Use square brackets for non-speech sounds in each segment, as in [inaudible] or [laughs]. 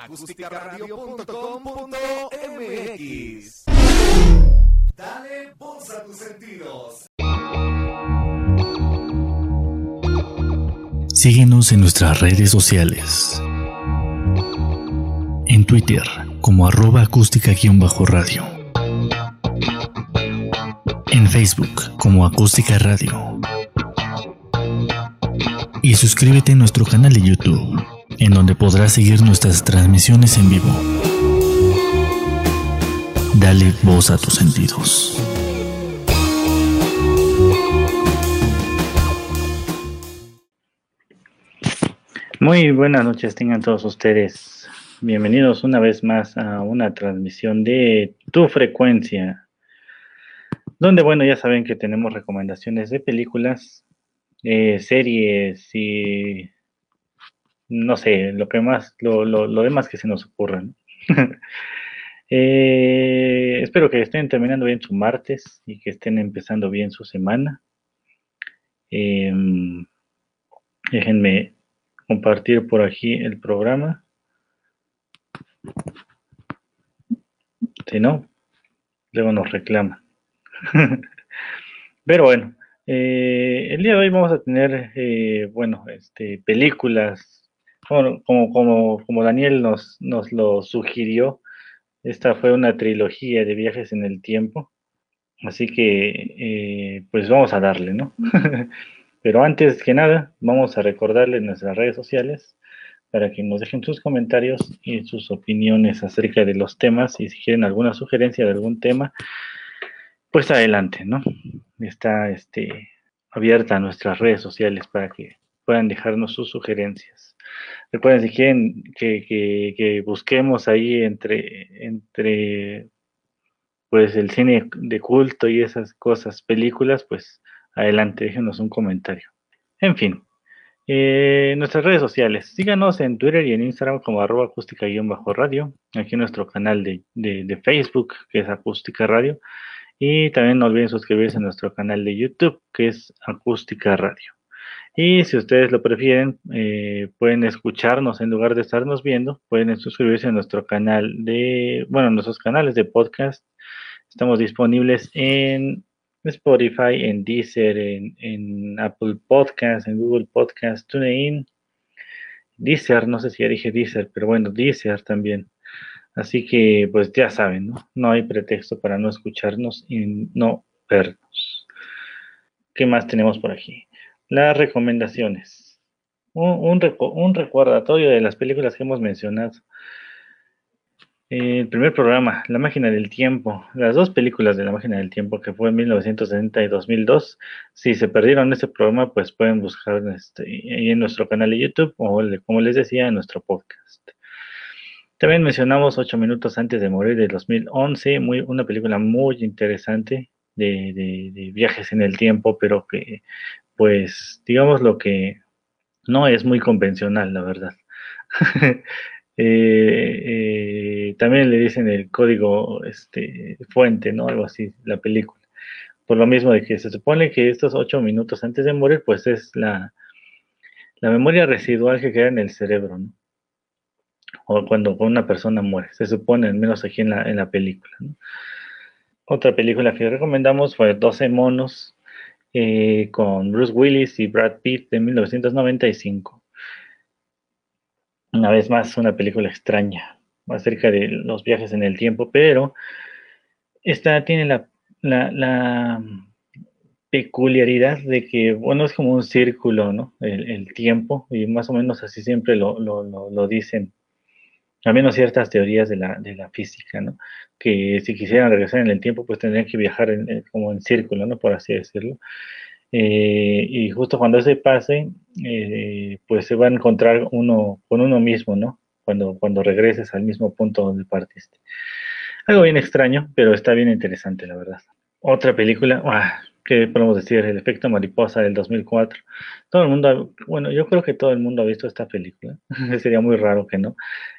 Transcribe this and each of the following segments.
acústicaradio.com.mx. Dale voz a tus sentidos. Síguenos en nuestras redes sociales. En Twitter como arroba acústica-radio. En Facebook como acústica radio. Y suscríbete a nuestro canal de YouTube, en donde podrás seguir nuestras transmisiones en vivo. Dale voz a tus sentidos. Muy buenas noches, tengan todos ustedes. Bienvenidos una vez más a una transmisión de Tu Frecuencia, donde, bueno, ya saben que tenemos recomendaciones de películas, eh, series y no sé, lo que más, lo, lo, demás que se nos ocurra. [laughs] Eh, espero que estén terminando bien su martes y que estén empezando bien su semana. Em, déjenme compartir por aquí el programa. Si no, luego nos reclama. [laughs] Pero bueno, eh, el día de hoy vamos a tener, eh, bueno, este, películas, como, como, como Daniel nos, nos lo sugirió, esta fue una trilogía de viajes en el tiempo, así que eh, pues vamos a darle, ¿no? [laughs] Pero antes que nada, vamos a recordarles nuestras redes sociales para que nos dejen sus comentarios y sus opiniones acerca de los temas y si quieren alguna sugerencia de algún tema, pues adelante, ¿no? Está este, abierta nuestras redes sociales para que puedan dejarnos sus sugerencias. Recuerden, si quieren que, busquemos ahí entre, entre pues el cine de culto y esas cosas, películas, pues adelante, déjenos un comentario. En fin, eh, nuestras redes sociales. Síganos en Twitter y en Instagram como arroba acústica-radio. Aquí en nuestro canal de, de, Facebook, que es Acústica Radio. Y también no olviden suscribirse a nuestro canal de YouTube, que es Acústica Radio. Y si ustedes lo prefieren, eh, pueden escucharnos en lugar de estarnos viendo, pueden suscribirse a nuestro canal de, bueno, nuestros canales de podcast. Estamos disponibles en Spotify, en Deezer, en, Apple Podcast, en Google Podcast, TuneIn, Deezer, no sé si ya dije Deezer, pero bueno, Deezer también. Así que, pues ya saben, ¿no? No hay pretexto para no escucharnos y no vernos. ¿Qué más tenemos por aquí? Las recomendaciones. Un, un, recordatorio de las películas que hemos mencionado. El primer programa, La máquina del tiempo. Las dos películas de La máquina del tiempo, que fue en 1960 y 2002. Si se perdieron ese programa, pues pueden buscar este, en nuestro canal de YouTube o, como les decía, en nuestro podcast. También mencionamos Ocho minutos antes de morir de 2011, muy, una película muy interesante de, viajes en el tiempo, pero que pues digamos lo que no es muy convencional, la verdad. [laughs] Eh, eh, también le dicen el código este, fuente, ¿no? Algo así, la película. Por lo mismo de que se supone que estos ocho minutos antes de morir, pues es la, la memoria residual que queda en el cerebro, ¿no? O cuando una persona muere, se supone, al menos aquí en la, en la película, ¿no? Otra película que recomendamos fue 12 monos, eh, con Bruce Willis y Brad Pitt de 1995. Una vez más, una película extraña acerca de los viajes en el tiempo, pero esta tiene la, peculiaridad de que, bueno, es como un círculo, ¿no? El, tiempo, y más o menos así siempre lo dicen al menos ciertas teorías de la, de la física, ¿no? Que si quisieran regresar en el tiempo, pues tendrían que viajar en, como en círculo, ¿no? Por así decirlo. Eh, y justo cuando ese pase, eh, pues se va a encontrar uno con uno mismo, ¿no? Cuando, cuando regreses al mismo punto donde partiste. Algo bien extraño, pero está bien interesante, la verdad. Otra película, ¿qué podemos decir? El efecto mariposa del 2004. Todo el mundo, bueno, yo creo que todo el mundo ha visto esta película. [laughs] Sería muy raro que no.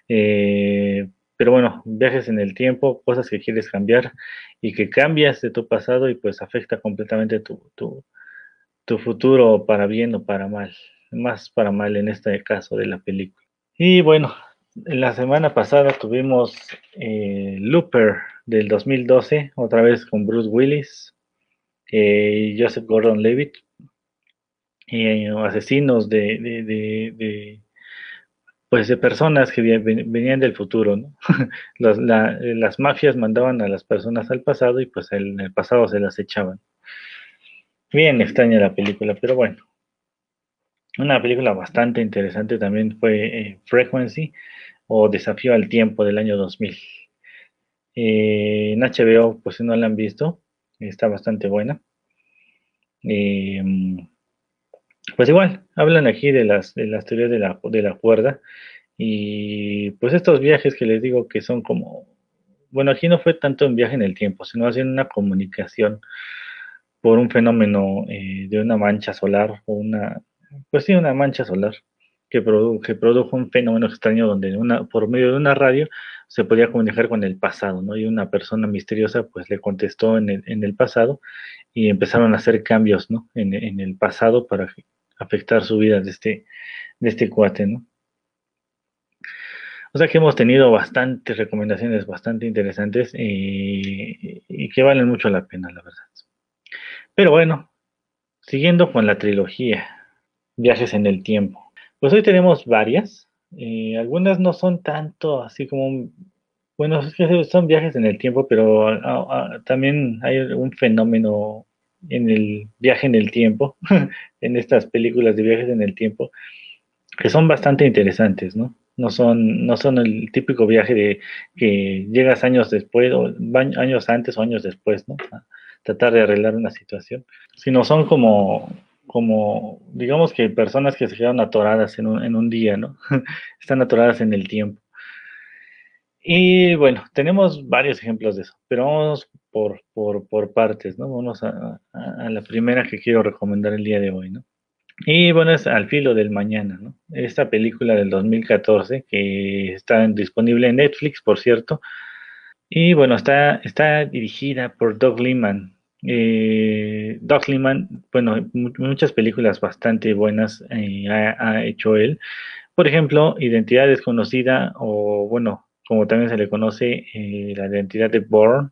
Eh, pero bueno, viajes en el tiempo, cosas que quieres cambiar y que cambias de tu pasado y pues afecta completamente tu, tu, tu futuro para bien o para mal. Más para mal en este caso de la película. Y bueno, la semana pasada tuvimos eh, Looper del 2012, otra vez con Bruce Willis y Joseph Gordon-Levitt, y asesinos de, pues de personas que venían del futuro, [laughs] las mafias mandaban a las personas al pasado y pues en el pasado se las echaban. Bien extraña la película, pero bueno. Una película bastante interesante también fue eh, Frequency o Desafío al Tiempo del año 2000. Eh, en HBO, pues si no la han visto, está bastante buena. Eh, pues igual, hablan aquí de las, de teorías de la, de la cuerda y pues estos viajes que les digo que son como, bueno, aquí no fue tanto un viaje en el tiempo, sino haciendo una comunicación por un fenómeno eh, de una mancha solar o una, pues sí, una mancha solar que, produjo un fenómeno extraño donde por medio de una radio se podía comunicar con el pasado, ¿no? Y una persona misteriosa pues le contestó en el, pasado y empezaron a hacer cambios. En, el pasado para afectar su vida de este, de este cuate. O sea que hemos tenido bastantes recomendaciones bastante interesantes y que valen mucho la pena, la verdad. Pero bueno, siguiendo con la trilogía, viajes en el tiempo. Pues hoy tenemos varias. Eh, algunas no son tanto así como, bueno, son viajes en el tiempo, pero también hay un fenómeno en el viaje en el tiempo, [laughs] en estas películas de viajes en el tiempo, que son bastante interesantes, ¿no? No son, no son el típico viaje de que llegas años después, o años antes o años después, ¿no? A tratar de arreglar una situación, sino son como, como digamos que personas que se quedan atoradas en un, en un día, ¿no? [laughs] Están atoradas en el tiempo. Y bueno, tenemos varios ejemplos de eso, pero vamos por, por, partes, ¿no? Vamos a, a, la primera que quiero recomendar el día de hoy, ¿no? Y bueno, es Al filo del mañana, ¿no? Esta película del 2014 que está disponible en Netflix, por cierto. Y bueno, está, está dirigida por Doug Liman. Eh, Doug Liman, bueno, muchas películas bastante buenas eh, ha, hecho él. Por ejemplo, Identidad desconocida o bueno, como también se le conoce eh, la identidad de Bourne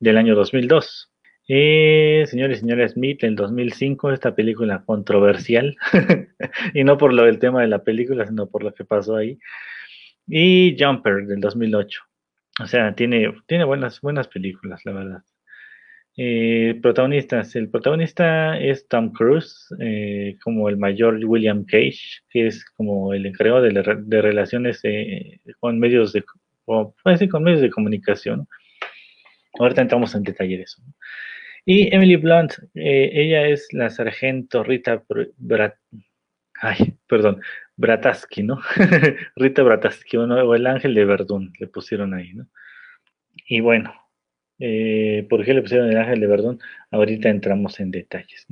del año 2002. Eh, señores y señores, Smith del 2005, esta película controversial, [laughs] y no por lo del tema de la película, sino por lo que pasó ahí. Y Jumper del 2008. O sea, tiene, tiene buenas, buenas películas, la verdad. Eh, protagonistas. El protagonista es Tom Cruise, eh, como el mayor William Cage, que es como el encargado de, relaciones eh, con medios de decir, con medios de comunicación. Ahorita entramos en detalle de eso. Y Emily Blunt, ella es la sargento Rita Brat ay, perdón, Brataski, ¿no? [laughs] Rita Brataski, o el ángel de Verdún, le pusieron ahí, ¿no? Y bueno, eh, por qué le pusieron el ángel de Verdún, ahorita entramos en detalles.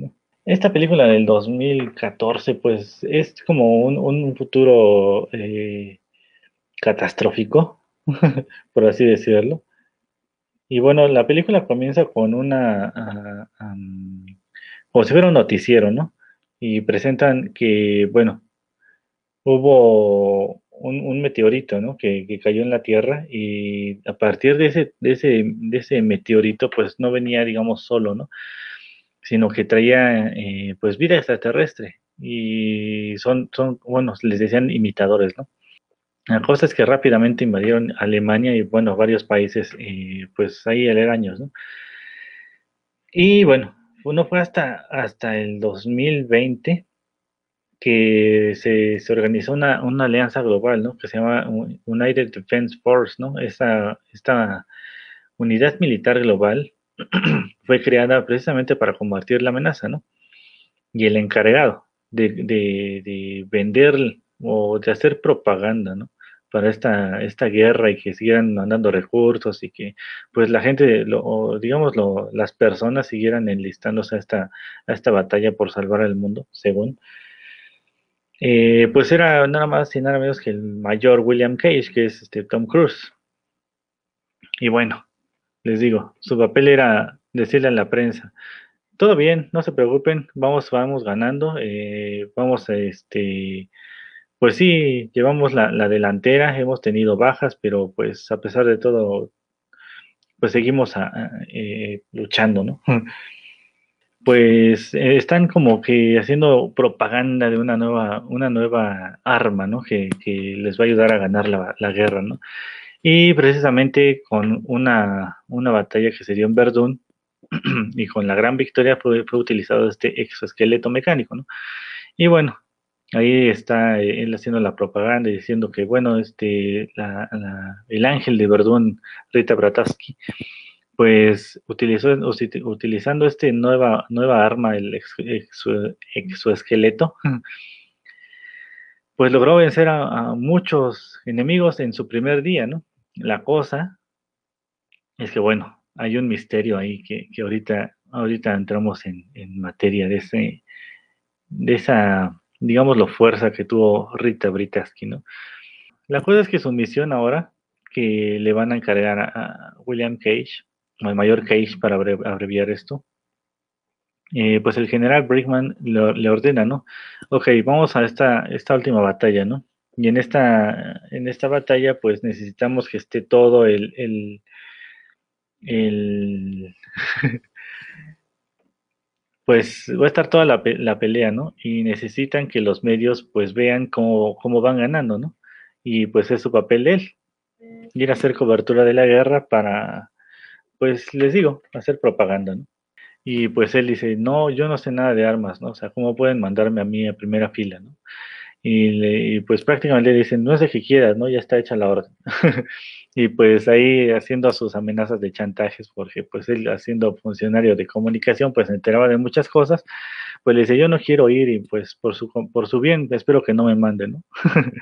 Esta película del 2014, pues es como un, futuro eh, catastrófico, [laughs] por así decirlo. Y bueno, la película comienza con una, uh, como si fuera un noticiero, ¿no? Y presentan que, bueno, hubo un, meteorito, ¿no? Que, cayó en la Tierra y a partir de ese, meteorito, pues no venía, digamos, solo, ¿no? Sino que traía, eh, pues, vida extraterrestre. Y son, son, bueno, les decían imitadores, ¿no? La cosa es que rápidamente invadieron Alemania y, bueno, varios países, eh, pues, ahí aledaños, ¿no? Y, bueno, uno fue hasta el 2020 que se, se organizó una, una, alianza global, ¿no? Que se llama United Defense Force, ¿no? Esta, esta unidad militar global [clears throat] fue creada precisamente para combatir la amenaza, ¿no? Y el encargado de, de, de vender o de hacer propaganda, ¿no? para esta, esta guerra y que siguieran mandando recursos y que pues la gente, lo, digamos, lo, las personas siguieran enlistándose a esta, a esta batalla por salvar al mundo, según, eh, pues era nada más y nada menos que el mayor William Cage, que es este Tom Cruise. Y bueno, les digo, su papel era decirle a la prensa, todo bien, no se preocupen, vamos, vamos ganando, eh, vamos a este, pues sí, llevamos la, la, delantera, hemos tenido bajas, pero pues a pesar de todo, pues seguimos eh, luchando, ¿no? Pues eh, están como que haciendo propaganda de una nueva, una nueva arma, ¿no? Que, les va a ayudar a ganar la, la, guerra, ¿no? Y precisamente con una, una batalla que se dio en Verdún y con la gran victoria fue, fue utilizado este exoesqueleto mecánico, ¿no? Y bueno, ahí está él haciendo la propaganda y diciendo que, bueno, este, la, el ángel de Verdún, Rita Brataski, pues utilizó, utilizando este nueva, nueva arma, el exoesqueleto, pues logró vencer a, muchos enemigos en su primer día, ¿no? La cosa es que, bueno, hay un misterio ahí que, que ahorita, ahorita entramos en, en materia de ese, de esa digamos, la fuerza que tuvo Rita Britaski, ¿no? La cosa es que su misión ahora, que le van a encargar a, William Cage, o el mayor Cage para abreviar esto, eh, pues el general Brickman le, ordena, ¿no? Ok, vamos a esta, esta última batalla, ¿no? Y en esta, en esta batalla, pues necesitamos que esté todo el, el, el [laughs] pues va a estar toda la, la, pelea, ¿no? Y necesitan que los medios pues vean cómo, cómo van ganando, ¿no? Y pues es su papel de él, ir a hacer cobertura de la guerra para, pues les digo, hacer propaganda, ¿no? Y pues él dice, no, yo no sé nada de armas, ¿no? O sea, ¿cómo pueden mandarme a mí a primera fila, ¿no? Y, pues prácticamente le dicen, no es de que quieras, ¿no? Ya está hecha la orden. [laughs] y pues ahí haciendo sus amenazas de chantajes, porque pues él haciendo funcionario de comunicación, pues se enteraba de muchas cosas, pues le dice, yo no quiero ir y pues por su, por su bien espero que no me manden, ¿no? [laughs]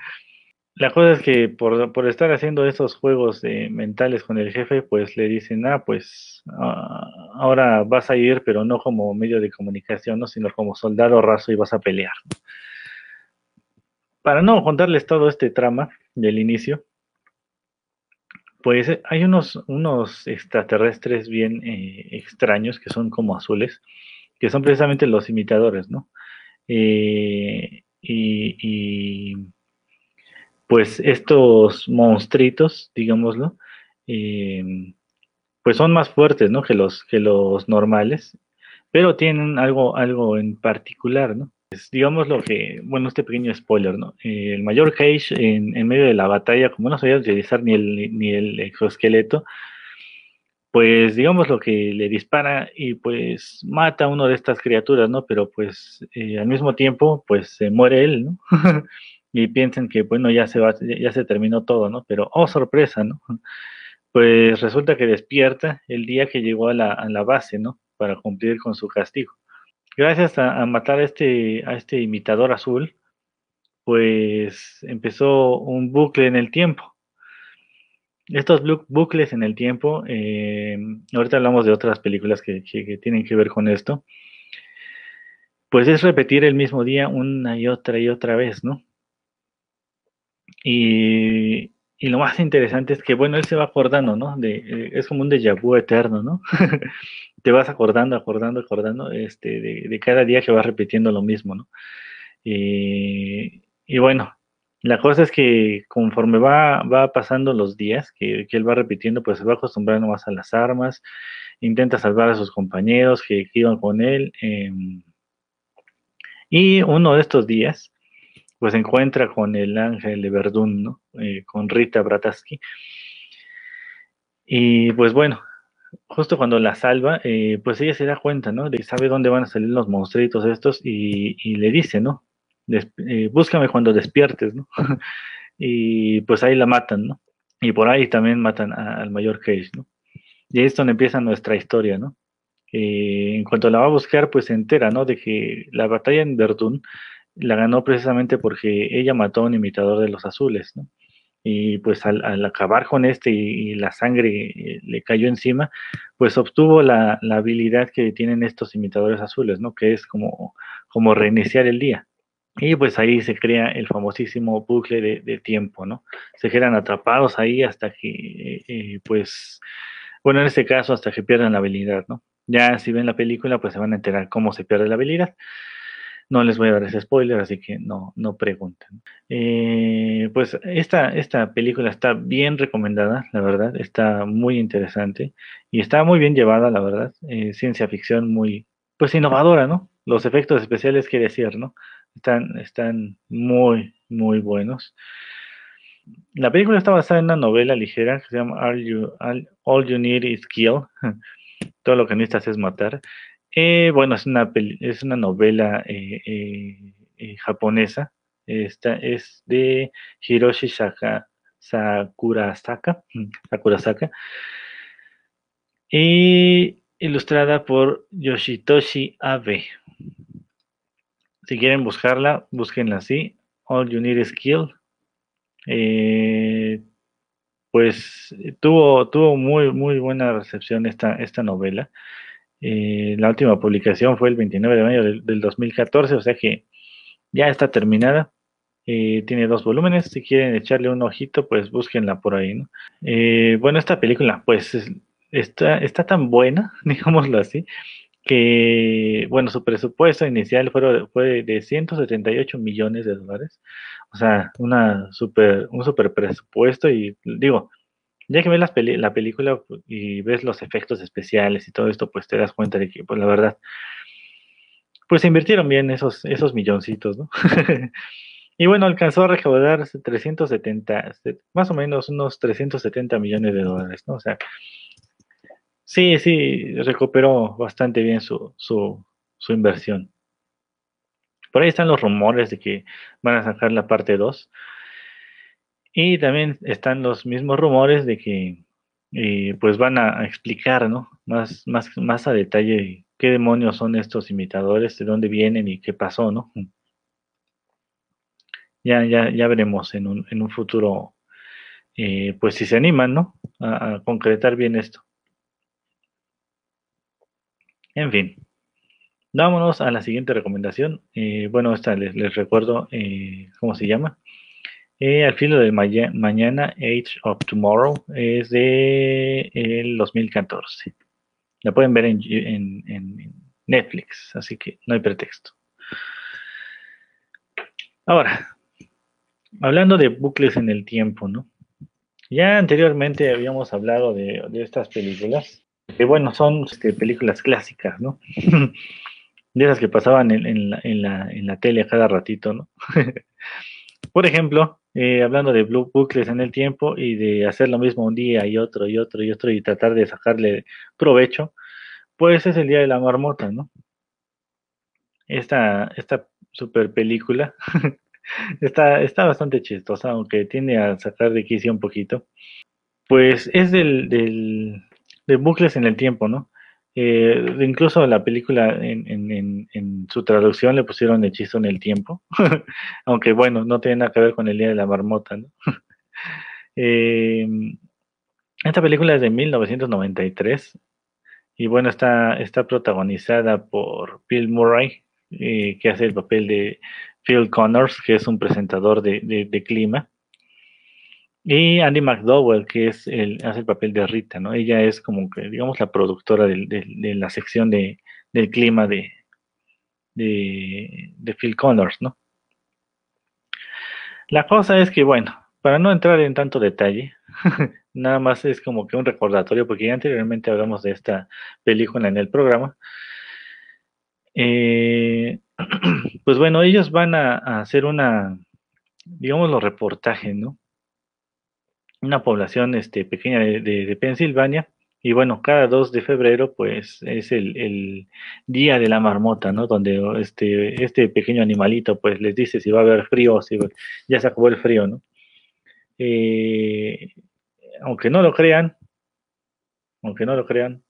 la cosa es que por, por estar haciendo esos juegos eh, mentales con el jefe, pues le dicen, ah, pues ah, ahora vas a ir, pero no como medio de comunicación, ¿no? Sino como soldado raso y vas a pelear. para no contarles todo este trama del inicio, pues hay unos, unos extraterrestres bien eh, extraños que son como azules, que son precisamente los imitadores, ¿no? Eh, y, pues estos monstruitos, digámoslo, pues son más fuertes, ¿no? Que los, que los normales, pero tienen algo, algo en particular, ¿no? digamos lo que, bueno, este pequeño spoiler, ¿no? el mayor Cage en, medio de la batalla, como no sabía utilizar ni el, ni el exoesqueleto, pues digamos lo que le dispara y pues mata a uno de estas criaturas, ¿no? Pero pues eh, al mismo tiempo, pues se muere él, ¿no? [laughs] y piensan que, bueno, ya se va, ya se terminó todo, ¿no? Pero, oh, sorpresa, ¿no? Pues resulta que despierta el día que llegó a la, a la base, ¿no? Para cumplir con su castigo gracias a, matar a este, a este imitador azul, pues empezó un bucle en el tiempo. Estos bucles en el tiempo, eh, ahorita hablamos de otras películas que, tienen que ver con esto, pues es repetir el mismo día una y otra y otra vez, ¿no? Y, y lo más interesante es que, bueno, él se va acordando, ¿no? De, eh, es como un déjà vu eterno, ¿no? [laughs] te vas acordando, acordando, acordando, este, de, cada día que vas repitiendo lo mismo, ¿no? Y, bueno, la cosa es que conforme va, va pasando los días que, él va repitiendo, pues se va acostumbrando más a las armas, intenta salvar a sus compañeros que, iban con él. Em, y uno de estos días, pues se encuentra con el ángel de Verdún, ¿no? Eh, con Rita Brataski. Y pues bueno, justo cuando la salva, eh, pues ella se da cuenta, ¿no? De sabe dónde van a salir los monstruitos estos y, le dice, ¿no? Eh, búscame cuando despiertes, ¿no? [laughs] y pues ahí la matan, ¿no? Y por ahí también matan al mayor Cage, ¿no? Y ahí es donde empieza nuestra historia, ¿no? Eh, en cuanto la va a buscar, pues se entera, ¿no? De que la batalla en Verdún la ganó precisamente porque ella mató a un imitador de los azules, ¿no? y pues al, acabar con este y, la sangre eh, le cayó encima, pues obtuvo la, habilidad que tienen estos imitadores azules, ¿no? Que es como, como reiniciar el día. Y pues ahí se crea el famosísimo bucle de, tiempo, ¿no? Se quedan atrapados ahí hasta que, eh, pues, bueno, en este caso hasta que pierdan la habilidad, ¿no? Ya si ven la película, pues se van a enterar cómo se pierde la habilidad. No les voy a dar ese spoiler, así que no, no pregunten. Eh, pues esta, esta película está bien recomendada, la verdad, está muy interesante y está muy bien llevada, la verdad. Eh, ciencia ficción muy, pues innovadora, ¿no? Los efectos especiales, quiere decir, ¿no? Están, están muy, muy buenos. La película está basada en una novela ligera que se llama All You, All, you Need Is Kill. [laughs] Todo lo que necesitas es matar. Eh, bueno, es una, es una novela eh, eh, japonesa. Esta es de Hiroshi Sakurasaka. Sakurasaka. Y ilustrada por Yoshitoshi Abe. Si quieren buscarla, búsquenla así. All You Need Is Kill. pues tuvo, tuvo muy, muy buena recepción esta, esta novela. Eh, la última publicación fue el 29 de mayo del, 2014, o sea que ya está terminada. Eh, tiene dos volúmenes. Si quieren echarle un ojito, pues búsquenla por ahí. ¿no? Eh, bueno, esta película, pues está, está tan buena, [laughs] digámoslo así, que, bueno, su presupuesto inicial fue, fue de 178 millones de dólares. O sea, una super, un super presupuesto y digo, ya que ves la película y ves los efectos especiales y todo esto, pues te das cuenta de que, pues la verdad, pues se invirtieron bien esos, esos milloncitos, ¿no? [laughs] y bueno, alcanzó a recaudar 370, más o menos unos 370 millones de dólares, ¿no? O sea, sí, sí, recuperó bastante bien su, su, su inversión. Por ahí están los rumores de que van a sacar la parte 2. Y también están los mismos rumores de que eh, pues van a explicar ¿no? más, más, más a detalle qué demonios son estos imitadores, de dónde vienen y qué pasó, ¿no? Ya, ya, ya veremos en un, en un futuro, eh, pues si se animan, ¿no? A, concretar bien esto. En fin, vámonos a la siguiente recomendación. Eh, bueno, esta les, les recuerdo cómo se llama. Eh, al filo de mañana, Age of Tomorrow, es de el 2014. La pueden ver en, Netflix, así que no hay pretexto. Ahora, hablando de bucles en el tiempo, ¿no? Ya anteriormente habíamos hablado de, estas películas, que bueno, son este, películas clásicas, ¿no? [laughs] de esas que pasaban en, la, en la tele cada ratito, ¿no? [laughs] Por ejemplo, eh, hablando de bucles en el tiempo y de hacer lo mismo un día y otro y otro y otro y tratar de sacarle provecho, pues es el día de la marmota, ¿no? Esta, esta super película [laughs] está, está bastante chistosa, aunque tiende a sacar de quicio un poquito. Pues es del, del, de bucles en el tiempo, ¿no? Eh, incluso la película en, su traducción le pusieron hechizo en el tiempo, [laughs] aunque bueno, no tiene nada que ver con el Día de la Marmota. [laughs] Eh, esta película es de 1993 y bueno, está, está protagonizada por Bill Murray, eh, que hace el papel de Phil Connors, que es un presentador de clima. Y Andy McDowell, que es el, hace el papel de Rita, ¿no? Ella es como que, digamos, la productora de, la sección de, del clima de, de, Phil Connors, ¿no? La cosa es que, bueno, para no entrar en tanto detalle, [laughs] nada más es como que un recordatorio, porque ya anteriormente hablamos de esta película en el programa. Eh, [clears throat] pues bueno, ellos van a, a hacer una, digamos, los reportajes, ¿no? Una población este, pequeña de, Pensilvania. Y bueno, cada 2 de febrero, pues es el, día de la marmota, ¿no? Donde este, este pequeño animalito, pues les dice si va a haber frío o si ya se acabó el frío, ¿no? Eh, aunque no lo crean, aunque no lo crean,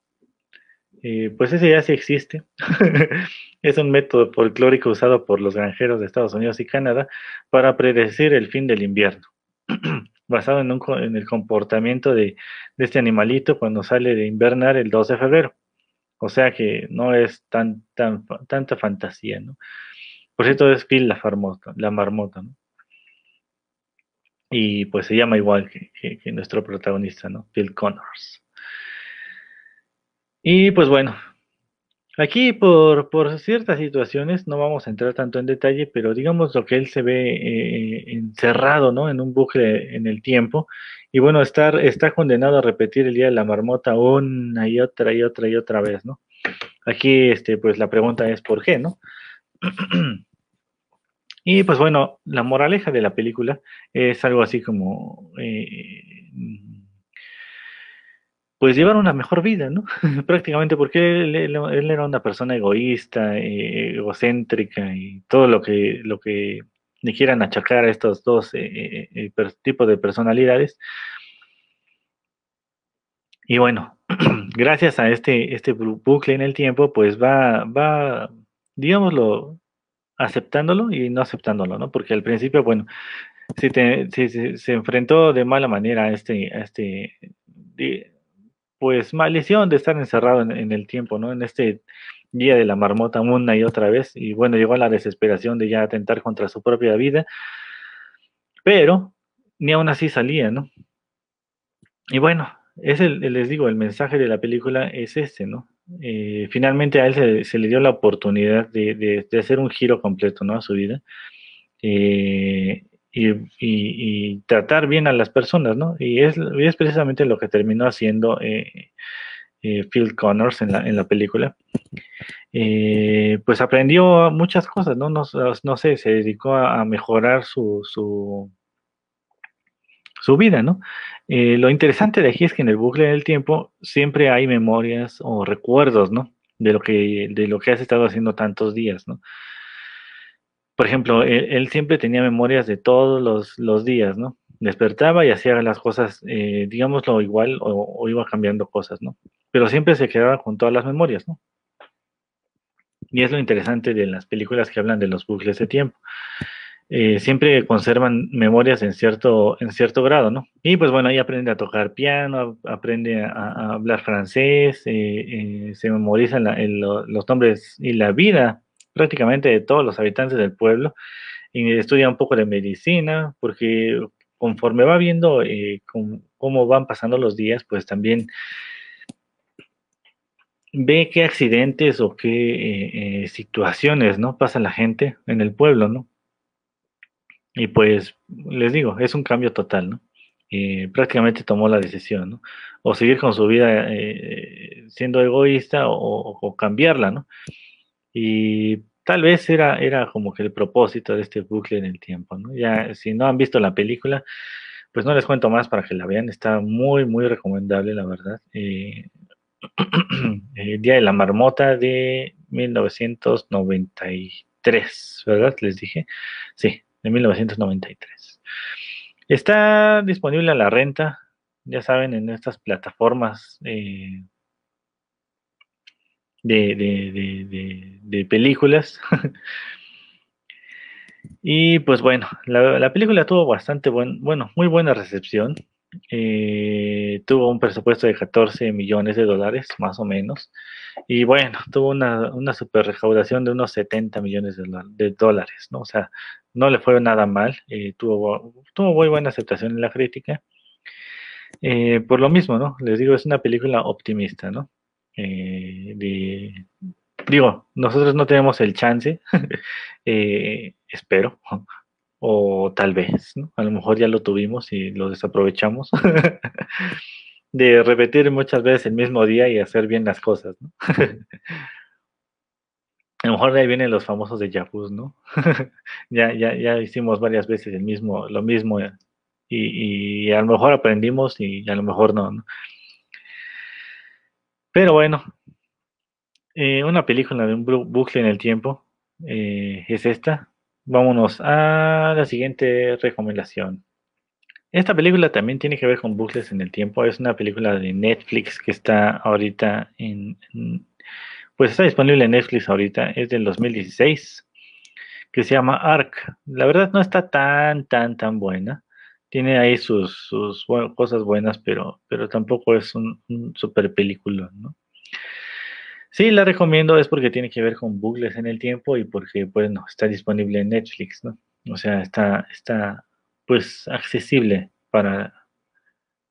eh, pues ese ya sí existe. [laughs] es un método folclórico usado por los granjeros de Estados Unidos y Canadá para predecir el fin del invierno. [clears throat] basado en, el comportamiento de, este animalito cuando sale de invernar el 2 de febrero. O sea que no es tan, tan, tanta fantasía, ¿no? Por cierto, es Phil la, la marmota, ¿no? Y pues se llama igual que, que, nuestro protagonista, ¿no? Phil Connors. Y pues bueno, Aquí por, por ciertas situaciones, no vamos a entrar tanto en detalle, pero digamos lo que él se ve eh, encerrado, ¿no? En un bucle en el tiempo. Y bueno, estar, está condenado a repetir el día de la marmota una y otra y otra y otra vez, ¿no? Aquí, este, pues la pregunta es ¿por qué, no? [clears throat] Y pues bueno, la moraleja de la película es algo así como, eh, pues llevar una mejor vida, ¿no? [laughs] Prácticamente porque él, era una persona egoísta, eh, egocéntrica y todo lo que, lo que le quieran achacar a estos dos eh, tipos de personalidades. Y bueno, [clears throat] gracias a este, este bucle en el tiempo, pues va, va, digámoslo, aceptándolo y no aceptándolo, ¿no? Porque al principio, bueno, si, se enfrentó de mala manera este, a este pues maldición de estar encerrado en, el tiempo, ¿no? En este día de la marmota una y otra vez, y bueno, llegó a la desesperación de ya atentar contra su propia vida, pero ni aún así salía, ¿no? Y bueno, es el, les digo, el mensaje de la película es este, ¿no? Eh, finalmente a él se, le dio la oportunidad de, hacer un giro completo ¿no? a su vida eh, y, tratar bien a las personas, ¿no? Y es, precisamente lo que terminó haciendo eh, Phil Connors en la, en la película. pues aprendió muchas cosas, ¿no? No, sé, se dedicó a, mejorar su, su, su vida, ¿no? Eh, lo interesante de aquí es que en el bucle del tiempo siempre hay memorias o recuerdos, ¿no? De lo que, de lo que has estado haciendo tantos días, ¿no? Por ejemplo, él, siempre tenía memorias de todos los, días, ¿no? Despertaba y hacía las cosas, eh, digámoslo igual, o, o, iba cambiando cosas, ¿no? Pero siempre se quedaba con todas las memorias, ¿no? Y es lo interesante de las películas que hablan de los bucles de tiempo. Eh, siempre conservan memorias en cierto, en cierto grado, ¿no? Y pues bueno, ahí aprende a tocar piano, aprende a, hablar francés, eh, eh, se memorizan los nombres y la vida prácticamente de todos los habitantes del pueblo, y estudia un poco de medicina, porque conforme va viendo cómo van pasando los días, pues también ve qué accidentes o qué situaciones, ¿no? Pasa la gente en el pueblo, ¿no? Y pues, les digo, es un cambio total, ¿no? prácticamente tomó la decisión, ¿no? O seguir con su vida eh, siendo egoísta o, cambiarla, ¿no? Y tal vez era, era como que el propósito de este bucle en el tiempo, ¿no? Ya, si no han visto la película, pues no les cuento más para que la vean, está muy, muy recomendable, la verdad. Eh, [clears throat] el Día de la Marmota de 1993, ¿verdad? Les dije. Sí, de 1993. Está disponible a la renta, ya saben, en estas plataformas eh, de, películas. [laughs] y pues bueno, la, película tuvo bastante buen, bueno, muy buena recepción. Eh, tuvo un presupuesto de 14 millones de dólares, más o menos. Y bueno, tuvo una, una super recaudación de unos 70 millones de, dólares, ¿no? O sea, no le fue nada mal, eh, tuvo, tuvo muy buena aceptación en la crítica. Eh, por lo mismo, ¿no? Les digo, es una película optimista, ¿no? Eh, digo, nosotros no tenemos el chance, [laughs] espero, o tal vez, ¿no? A lo mejor ya lo tuvimos y lo desaprovechamos. [laughs] de repetir muchas veces el mismo día y hacer bien las cosas, ¿no? [laughs] A lo mejor de ahí vienen los famosos de Yahoo, ¿no? ya, ya, ya hicimos varias veces el mismo, lo mismo y, a lo mejor aprendimos y a lo mejor no, ¿no? Pero bueno, eh, una película de un bucle en el tiempo eh, es esta. Vámonos a la siguiente recomendación. Esta película también tiene que ver con bucles en el tiempo. Es una película de Netflix que está ahorita en, pues está disponible en Netflix ahorita. Es del 2016 que se llama Ark. La verdad no está tan, tan, tan buena. Tiene ahí sus, cosas buenas, pero, tampoco es un, super película, ¿no? Sí, la recomiendo es porque tiene que ver con bucles en el tiempo y porque, bueno, está disponible en Netflix, ¿no? O sea, está, está pues accesible para,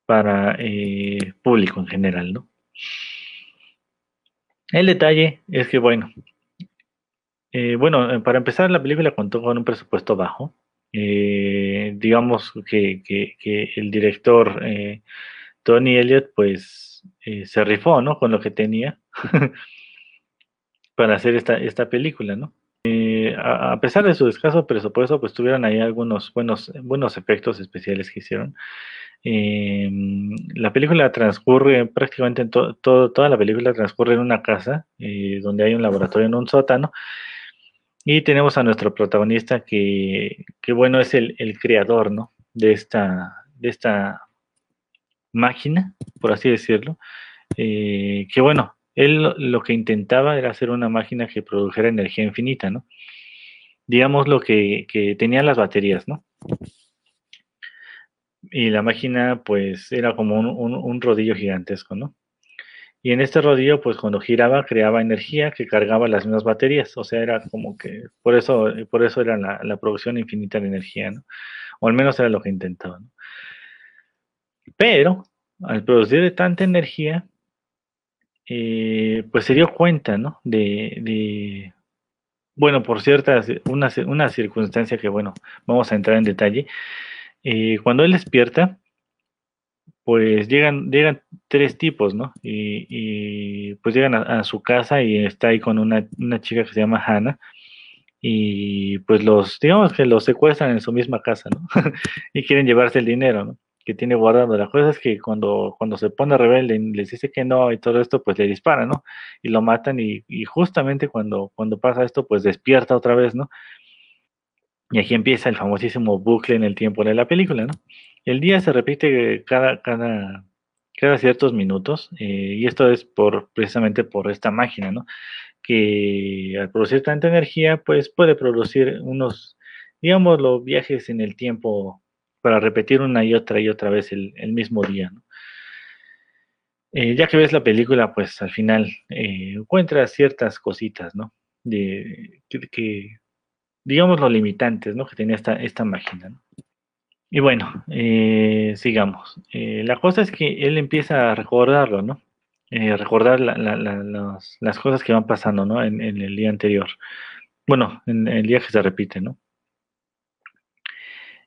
para eh, público en general, ¿no? El detalle es que, bueno, eh, bueno, eh, para empezar, la película contó con un presupuesto bajo. Eh, digamos que, que- el director eh, Tony Elliott, pues, eh, se rifó, ¿no? Con lo que tenía [laughs] para hacer esta, esta película, ¿no? A, pesar de su escaso presupuesto, pues tuvieron ahí algunos buenos, buenos efectos especiales que hicieron. La película transcurre prácticamente en to- toda la película transcurre en una casa donde hay un laboratorio en un sótano y tenemos a nuestro protagonista que, que bueno, es el, el creador, ¿no? De esta, de esta máquina, por así decirlo. Eh, que bueno, él lo, que intentaba era hacer una máquina que produjera energía infinita, ¿no? Digamos lo que, que tenía las baterías, ¿no? Y la máquina, pues, era como un, un- un rodillo gigantesco, ¿no? Y en este rodillo, pues, cuando giraba, creaba energía que cargaba las mismas baterías. O sea, era como que, por eso, por eso era la, producción infinita de energía, ¿no? O al menos era lo que intentaba, ¿no? Pero, al producir tanta energía, eh, pues se dio cuenta, ¿no? De, de bueno, por ciertas, una, una circunstancia que, bueno, vamos a entrar en detalle. Eh, cuando él despierta, pues llegan, llegan tres tipos, ¿no? Y, y, pues llegan a, su casa y está ahí con una, una chica que se llama Hannah. Y pues los, digamos que los secuestran en su misma casa, ¿no? [laughs] y quieren llevarse el dinero, ¿no? Que tiene guardado. La cosa es que cuando, cuando se pone rebelde y les dice que no y todo esto, pues le disparan, ¿no? Y lo matan y, y justamente cuando, cuando pasa esto, pues despierta otra vez, ¿no? Y aquí empieza el famosísimo bucle en el tiempo de la película, ¿no? El día se repite cada, ciertos minutos, eh, y esto es por precisamente por esta máquina, ¿no? Que al producir tanta energía, pues puede producir unos, digamos, los viajes en el tiempo para repetir una y otra y otra vez el, mismo día. Eh, ya que ves la película, pues al final eh, encuentras ciertas cositas, ¿no? De, que, que digamos, los limitantes, ¿no? Que tenía esta, esta máquina, ¿no? Y bueno, eh, sigamos. Eh, la cosa es que él empieza a recordarlo, ¿no? Eh, recordar la, la, la, las, cosas que van pasando, ¿no? En, el día anterior. Bueno, en el día que se repite, ¿no?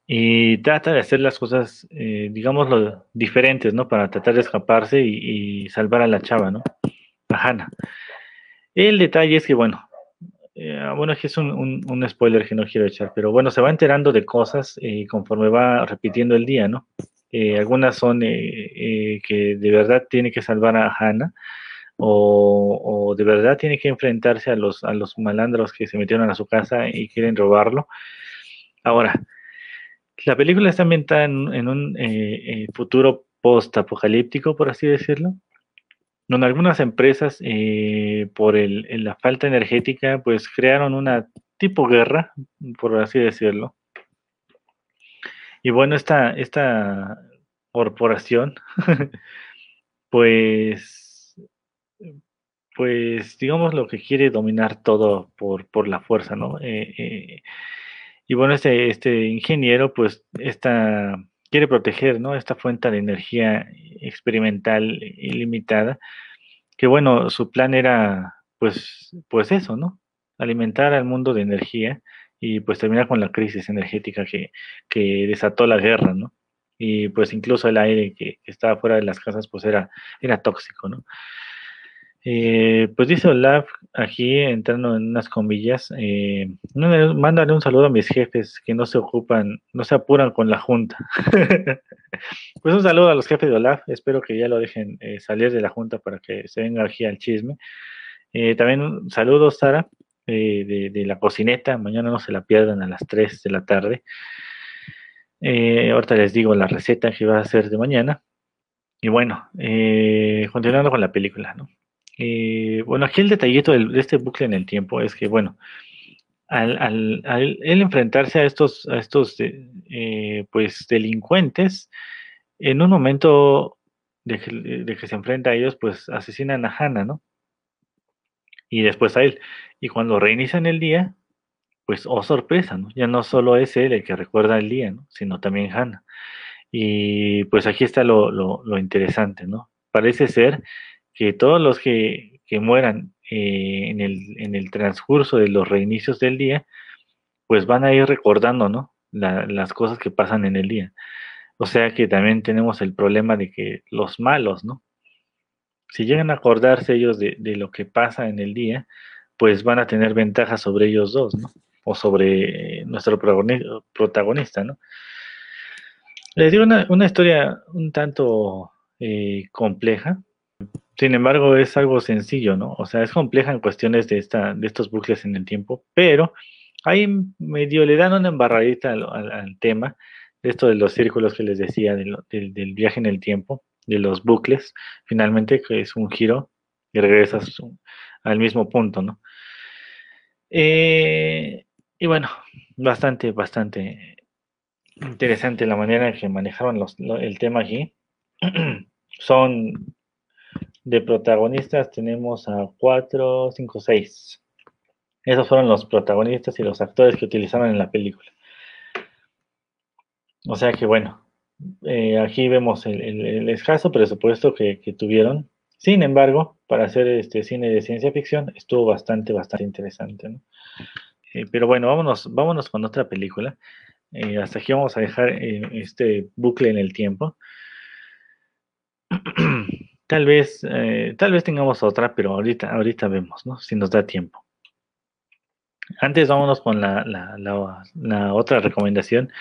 Y trata de hacer las cosas, digámoslo, diferentes, ¿no? Para tratar de escaparse y, y, salvar a la chava, ¿no? A Hannah. El detalle es que, bueno, eh, bueno, aquí es un, un, un, spoiler que no quiero echar, pero bueno, se va enterando de cosas eh, conforme va repitiendo el día, ¿no? Eh, algunas son eh, que de verdad tiene que salvar a Hannah, o, de verdad tiene que enfrentarse a los, a los malandros que se metieron a su casa y quieren robarlo. Ahora, la película está ambientada en, en un futuro post-apocalíptico, por así decirlo, donde algunas empresas, eh, por el, la falta energética, pues crearon una tipo guerra, por así decirlo. Y bueno, esta, esta corporación, [laughs] pues, pues, digamos lo que quiere dominar todo por, por la fuerza, ¿no? Eh, eh, y bueno, este, este ingeniero, pues, esta, quiere proteger, ¿no? Esta fuente de energía experimental ilimitada, que bueno, su plan era, pues, pues eso, ¿no? Alimentar al mundo de energía y pues terminar con la crisis energética que, que desató la guerra, ¿no? Y pues incluso el aire que, estaba fuera de las casas, pues era, era tóxico, ¿no? Eh, pues dice Olaf aquí, entrando en unas comillas, eh, mándale un saludo a mis jefes que no se ocupan, no se apuran con la junta. [laughs] pues un saludo a los jefes de Olaf, espero que ya lo dejen eh, salir de la junta para que se venga aquí al chisme. Eh, también un saludo, Sara, eh, de, la cocineta, mañana no se la pierdan a las 3 de la tarde. Ahorita les digo la receta que va a ser de mañana. Y bueno, continuando con la película, ¿no? Eh, bueno, aquí el detallito de este bucle en el tiempo es que, bueno, al, enfrentarse a estos, a estos eh, pues, delincuentes, en un momento de que, se enfrenta a ellos, pues asesinan a Hannah, ¿no? Y después a él. Y cuando reinician el día, pues, oh sorpresa, ¿no? Ya no solo es él el que recuerda el día, ¿no? Sino también Hannah. Y pues aquí está lo interesante, ¿no? Parece ser que todos los que, que mueran eh, en, el, en el transcurso de los reinicios del día, pues van a ir recordando, ¿no? las cosas que pasan en el día. O sea que también tenemos el problema de que los malos, ¿no? Si llegan a acordarse ellos de, de lo que pasa en el día, pues van a tener ventaja sobre ellos dos, ¿no? O sobre nuestro protagonista, ¿no? Les digo una, una historia un tanto eh, compleja, sin embargo es algo sencillo, ¿no? O sea, es compleja en cuestiones de, esta, de estos bucles en el tiempo, pero ahí medio le dan una embarradita al, tema, de esto de los círculos que les decía, del, viaje en el tiempo, de los bucles, finalmente, que es un giro y regresas al mismo punto, ¿no? Eh, y bueno, bastante, bastante interesante la manera en que manejaron el tema aquí. [clears throat] Son de protagonistas, tenemos a 4, 5, 6. Esos fueron los protagonistas y los actores que utilizaron en la película. O sea que bueno, eh, aquí vemos el, escaso presupuesto que, tuvieron. Sin embargo, para hacer este cine de ciencia ficción estuvo bastante, bastante interesante. Eh, pero bueno, vámonos, vámonos con otra película. Eh, hasta aquí vamos a dejar este bucle en el tiempo. [clears throat] tal vez, tal vez tengamos otra, pero ahorita, ahorita vemos, ¿no? Si nos da tiempo. Antes vámonos con la, la otra recomendación.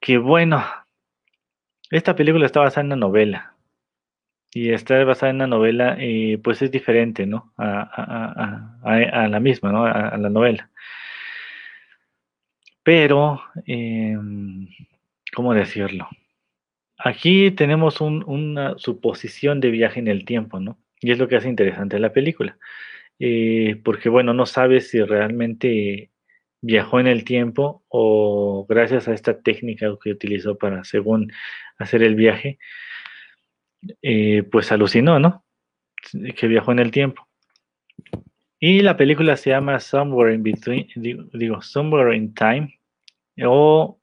Que bueno, esta película está basada en una novela y está basada en una novela, eh, pues es diferente, ¿no? A, la misma, ¿no? A, la novela. Pero, em, ¿cómo decirlo? Aquí tenemos una suposición de viaje en el tiempo, ¿no? Y es lo que hace interesante la película. Eh, porque, bueno, no sabes si realmente viajó en el tiempo o gracias a esta técnica que utilizó para, según, hacer el viaje, eh, pues alucinó, ¿no? Que viajó en el tiempo. Y la película se llama Somewhere in Between, digo, Somewhere in Time, o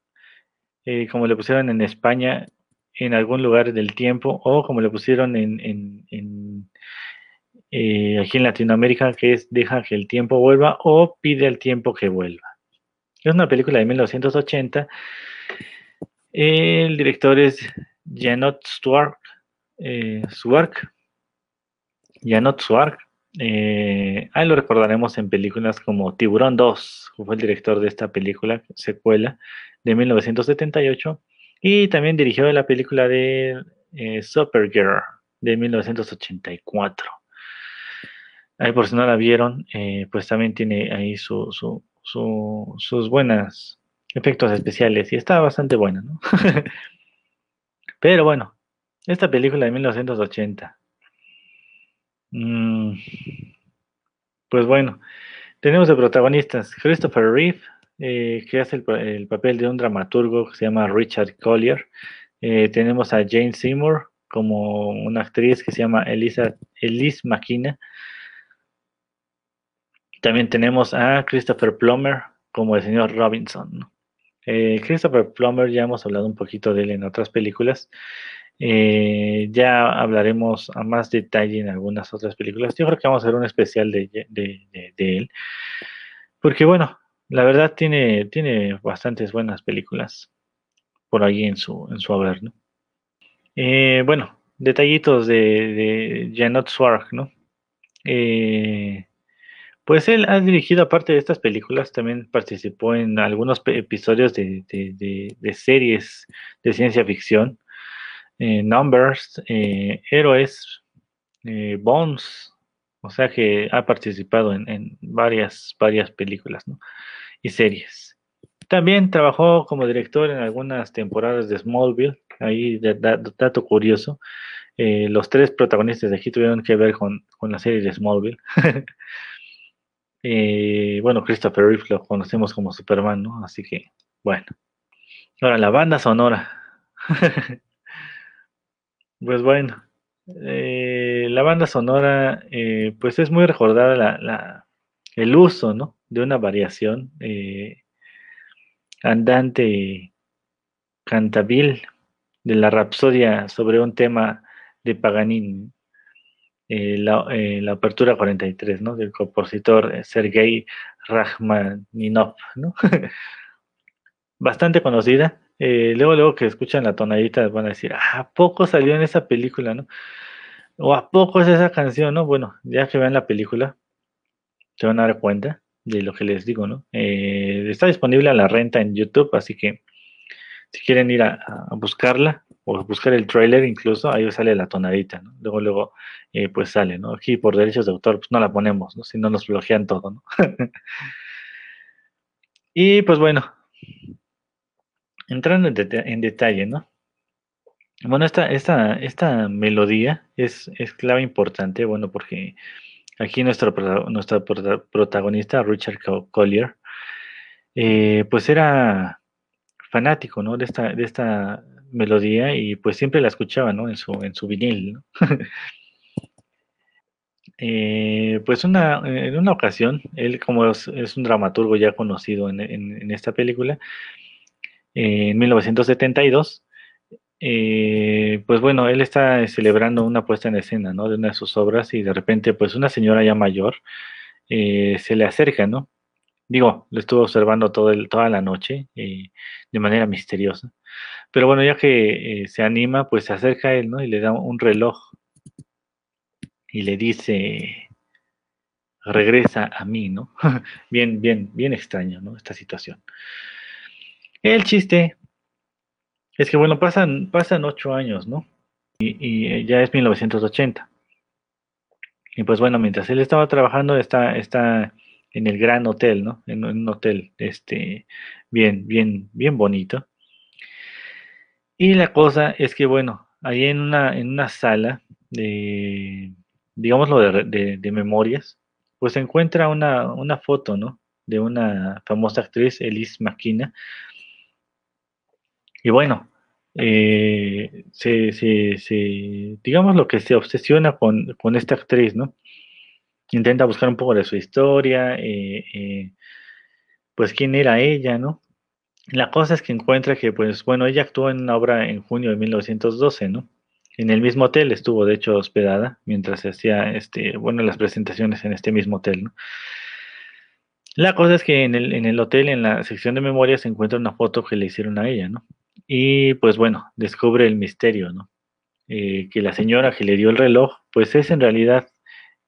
eh, como le pusieron en España, en algún lugar del tiempo, o como le pusieron en, eh, aquí en Latinoamérica, que es Deja que el tiempo vuelva o Pide el tiempo que vuelva. Es una película de 1980. El director es Janot Stewart, eh, Janot Swark. Eh, ahí lo recordaremos en películas como Tiburón 2, fue el director de esta película, secuela de 1978, y también dirigió la película de eh, Supergirl de 1984. Ahí por si no la vieron, eh, pues también tiene ahí su, sus buenos efectos especiales y está bastante buena, ¿no? [laughs] Pero bueno, esta película de 1980. Mm, pues bueno, tenemos de protagonistas Christopher Reeve, eh, que hace el, papel de un dramaturgo que se llama Richard Collier. Eh, tenemos a Jane Seymour como una actriz que se llama Elise McKenna. También tenemos a Christopher Plummer como el señor Robinson. Eh, Christopher Plummer ya hemos hablado un poquito de él en otras películas. Ya hablaremos a más detalle en algunas otras películas. Yo creo que vamos a hacer un especial de, él. Porque bueno, la verdad tiene, tiene bastantes buenas películas por ahí en su, en su haber, ¿no? Eh, bueno, detallitos de, de Janot Swark, ¿no? Eh, pues él ha dirigido, aparte de estas películas, también participó en algunos episodios de, de series de ciencia ficción. Eh, Numbers, eh, Héroes, eh, Bones, o sea que ha participado en, varias, varias películas y series. También trabajó como director en algunas temporadas de Smallville, ahí dato curioso. los tres protagonistas de aquí tuvieron que ver con, la serie de Smallville. [laughs] bueno, Christopher Reeve lo conocemos como Superman, ¿no? Así que, bueno. Ahora, la banda sonora. [laughs] Pues bueno, eh, la banda sonora, eh, pues es muy recordada la, el uso, ¿no? De una variación eh, andante cantabil de la rapsodia sobre un tema de Paganini. eh, la, eh, la, Apertura 43, ¿no? Del compositor Sergei Rachmaninov, ¿no? [laughs] Bastante conocida. Eh, luego, luego que escuchan la tonadita van a decir, ah, ¿a poco salió en esa película, no? O ¿a poco es esa canción, no? Bueno, ya que vean la película, se van a dar cuenta de lo que les digo, ¿no? está disponible a la renta en YouTube, así que si quieren ir a, buscarla o buscar el trailer incluso, ahí sale la tonadita, ¿no? Luego, luego, eh, pues sale, ¿no? Aquí por derechos de autor, pues no la ponemos, ¿no? Si no nos bloquean todo, ¿no? [laughs] y pues bueno, entrando en, detalle, ¿no? Bueno, esta, esta, esta melodía es, es clave importante, bueno, porque aquí nuestro, nuestro protagonista, Richard Collier, eh, pues era fanático, ¿no? De esta, de esta melodía y pues siempre la escuchaba, ¿no? En su, en su vinil, ¿no? [laughs] Eh, pues una, en una ocasión, él como es, un dramaturgo ya conocido en, esta película, en 1972, eh, pues bueno, él está celebrando una puesta en escena, ¿no? De una de sus obras y de repente, pues una señora ya mayor eh, se le acerca, ¿no? Digo, lo estuvo observando todo toda la noche eh, de manera misteriosa. Pero bueno, ya que eh, se anima, pues se acerca a él, ¿no? Y le da un reloj y le dice, regresa a mí, ¿no? [laughs] bien, bien, bien extraño, ¿no? Esta situación. El chiste es que, bueno, pasan, pasan ocho años, ¿no? Y, ya es 1980. Y pues bueno, mientras él estaba trabajando, está, está en el Gran Hotel, ¿no? En, un hotel, este, bien, bien, bien bonito. Y la cosa es que, bueno, ahí en una, en una sala de, digámoslo, de, de, memorias, pues se encuentra una, una, foto, ¿no? De una famosa actriz, Elise McKenna. Y bueno, eh, se, se, digamos lo que se obsesiona con, con esta actriz, ¿no? intenta buscar un poco de su historia, eh, eh, pues quién era ella, ¿no? La cosa es que encuentra que, pues, bueno, ella actuó en una obra en junio de 1912, ¿no? En el mismo hotel estuvo, de hecho, hospedada mientras se hacía, este, bueno, las presentaciones en este mismo hotel, ¿no? La cosa es que en el, en el hotel, en la sección de memoria, se encuentra una foto que le hicieron a ella, ¿no? Y pues bueno, descubre el misterio, ¿no? Eh, que la señora que le dio el reloj, pues es en realidad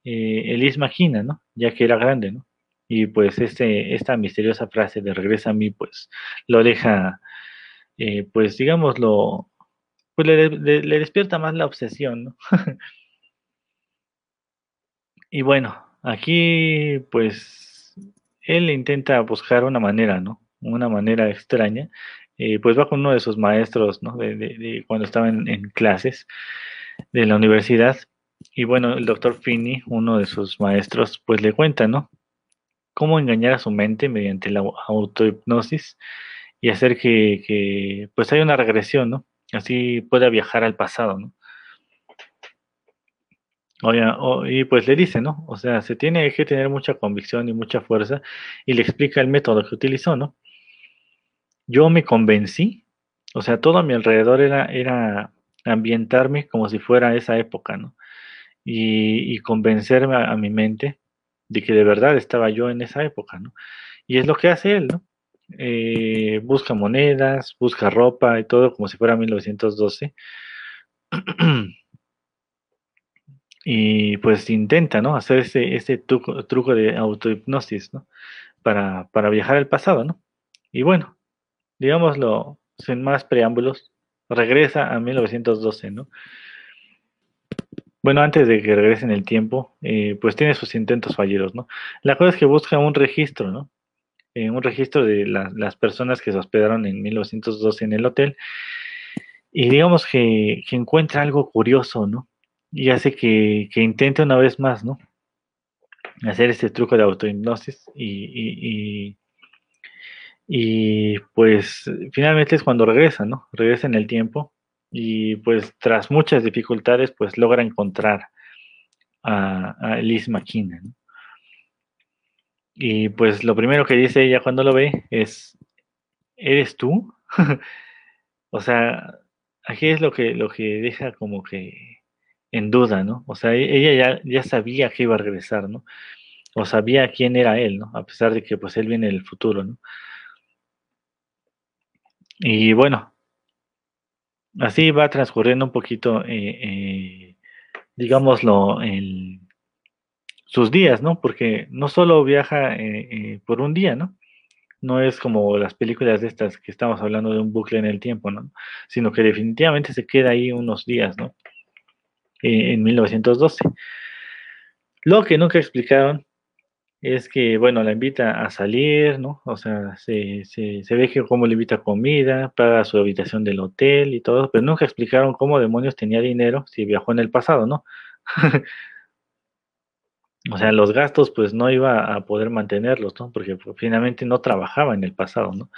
eh, Elise Magina, ¿no? Ya que era grande, ¿no? Y pues este, esta misteriosa frase de regresa a mí, pues lo deja, eh, pues digámoslo, pues le, le, despierta más la obsesión, ¿no? [laughs] y bueno, aquí pues él intenta buscar una manera, ¿no? Una manera extraña. Eh, pues va con uno de sus maestros, ¿no? De, de, cuando estaba en, en clases de la universidad y bueno, el doctor Finney, uno de sus maestros, pues le cuenta, ¿no? Cómo engañar a su mente mediante la autohipnosis y hacer que, que pues haya una regresión, ¿no? Así pueda viajar al pasado, ¿no? y pues le dice, ¿no? O sea, se tiene que tener mucha convicción y mucha fuerza y le explica el método que utilizó, ¿no? Yo me convencí, o sea, todo a mi alrededor era, era ambientarme como si fuera esa época, ¿no? y, convencerme a, mi mente de que de verdad estaba yo en esa época, ¿no? Y es lo que hace él, ¿no? Eh, busca monedas, busca ropa y todo como si fuera 1912. [clears throat] y pues intenta, ¿no? Hacer ese, ese truco, truco de autohipnosis, ¿no? Para, para viajar al pasado, ¿no? Y bueno, digámoslo sin más preámbulos, regresa a 1912, ¿no? Bueno, antes de que regrese en el tiempo, eh, pues tiene sus intentos fallidos, ¿no? La cosa es que busca un registro, ¿no? Eh, un registro de las personas que se hospedaron en 1912 en el hotel. Y digamos que, encuentra algo curioso, ¿no? Y hace que, que, intente una vez más, ¿no? Hacer este truco de autohipnosis y, y, y, pues finalmente es cuando regresa, ¿no? Regresa en el tiempo y pues tras muchas dificultades pues logra encontrar a, a Liz McKinnon. Y pues lo primero que dice ella cuando lo ve es, ¿eres tú? [laughs] o sea, aquí es lo que, lo que deja como que en duda, ¿no? O sea, e-, ella ya, ya sabía que iba a regresar, ¿no? O sabía quién era él, ¿no? A pesar de que pues él viene del futuro, ¿no? Y bueno, así va transcurriendo un poquito, eh, eh, digámoslo, el, sus días, ¿no? Porque no solo viaja eh, por un día, ¿no? No es como las películas de estas que estamos hablando de un bucle en el tiempo, ¿no? Sino que definitivamente se queda ahí unos días, ¿no? en 1912. Lo que nunca explicaron es que, bueno, la invita a salir, ¿no? O sea, se, se, se ve que cómo le invita comida, paga su habitación del hotel y todo, pero nunca explicaron cómo demonios tenía dinero si viajó en el pasado, ¿no? [laughs] o sea, los gastos pues no iba a poder mantenerlos, ¿no? Porque pues, finalmente no trabajaba en el pasado, ¿no?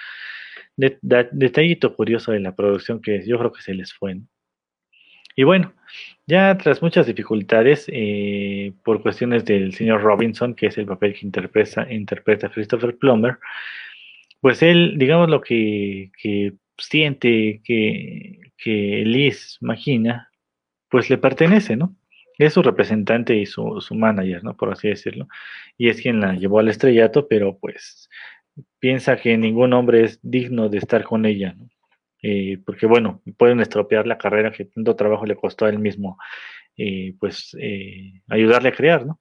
detallito curioso de la producción que yo creo que se les fue, ¿no? Y bueno, ya tras muchas dificultades, eh, por cuestiones del señor Robinson, que es el papel que interpreta, Christopher Plummer, pues él, digamos lo que, siente que, que Liz imagina, pues le pertenece, ¿no? Es su representante y su, su manager, ¿no? Por así decirlo. Y es quien la llevó al estrellato, pero pues piensa que ningún hombre es digno de estar con ella, ¿no? Eh, porque bueno, pueden estropear la carrera que tanto trabajo le costó a él mismo, eh, pues eh, ayudarle a crear, ¿no?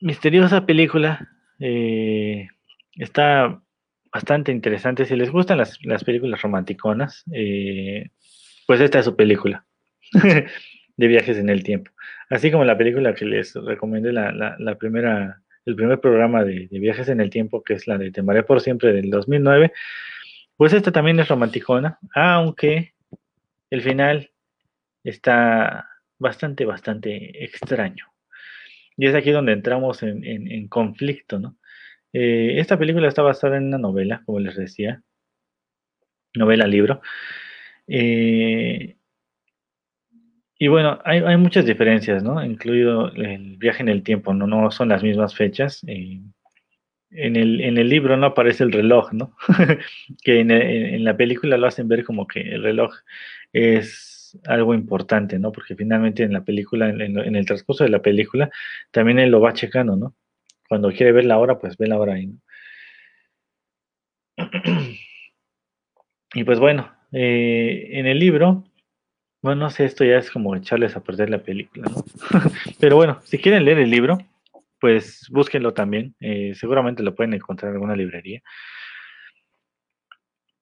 Misteriosa película, está bastante interesante, si les gustan las, películas romanticonas, pues esta es su película [laughs] de viajes en el tiempo, así como la película que les recomendé, la, la, primera, el primer programa de, de, viajes en el tiempo, que es la de Te Maré por Siempre del 2009, pues esta también es romanticona, aunque el final está bastante, bastante extraño. Y es aquí donde entramos en, conflicto, ¿no? Eh, esta película está basada en una novela, como les decía, novela, libro. Eh, y bueno, hay, muchas diferencias, ¿no? Incluido el viaje en el tiempo, no, no son las mismas fechas. Eh, en el, en el libro no aparece el reloj, ¿no? [laughs] que en, la película lo hacen ver como que el reloj es algo importante, ¿no? Porque finalmente en la película, en, el transcurso de la película, también él lo va checando, ¿no? Cuando quiere ver la hora, pues ve la hora ahí, ¿no? [clears throat] y pues bueno, eh, en el libro, bueno, no sé, esto ya es como echarles a perder la película, ¿no? [laughs] Pero bueno, si quieren leer el libro, pues búsquenlo también. Eh, seguramente lo pueden encontrar en alguna librería.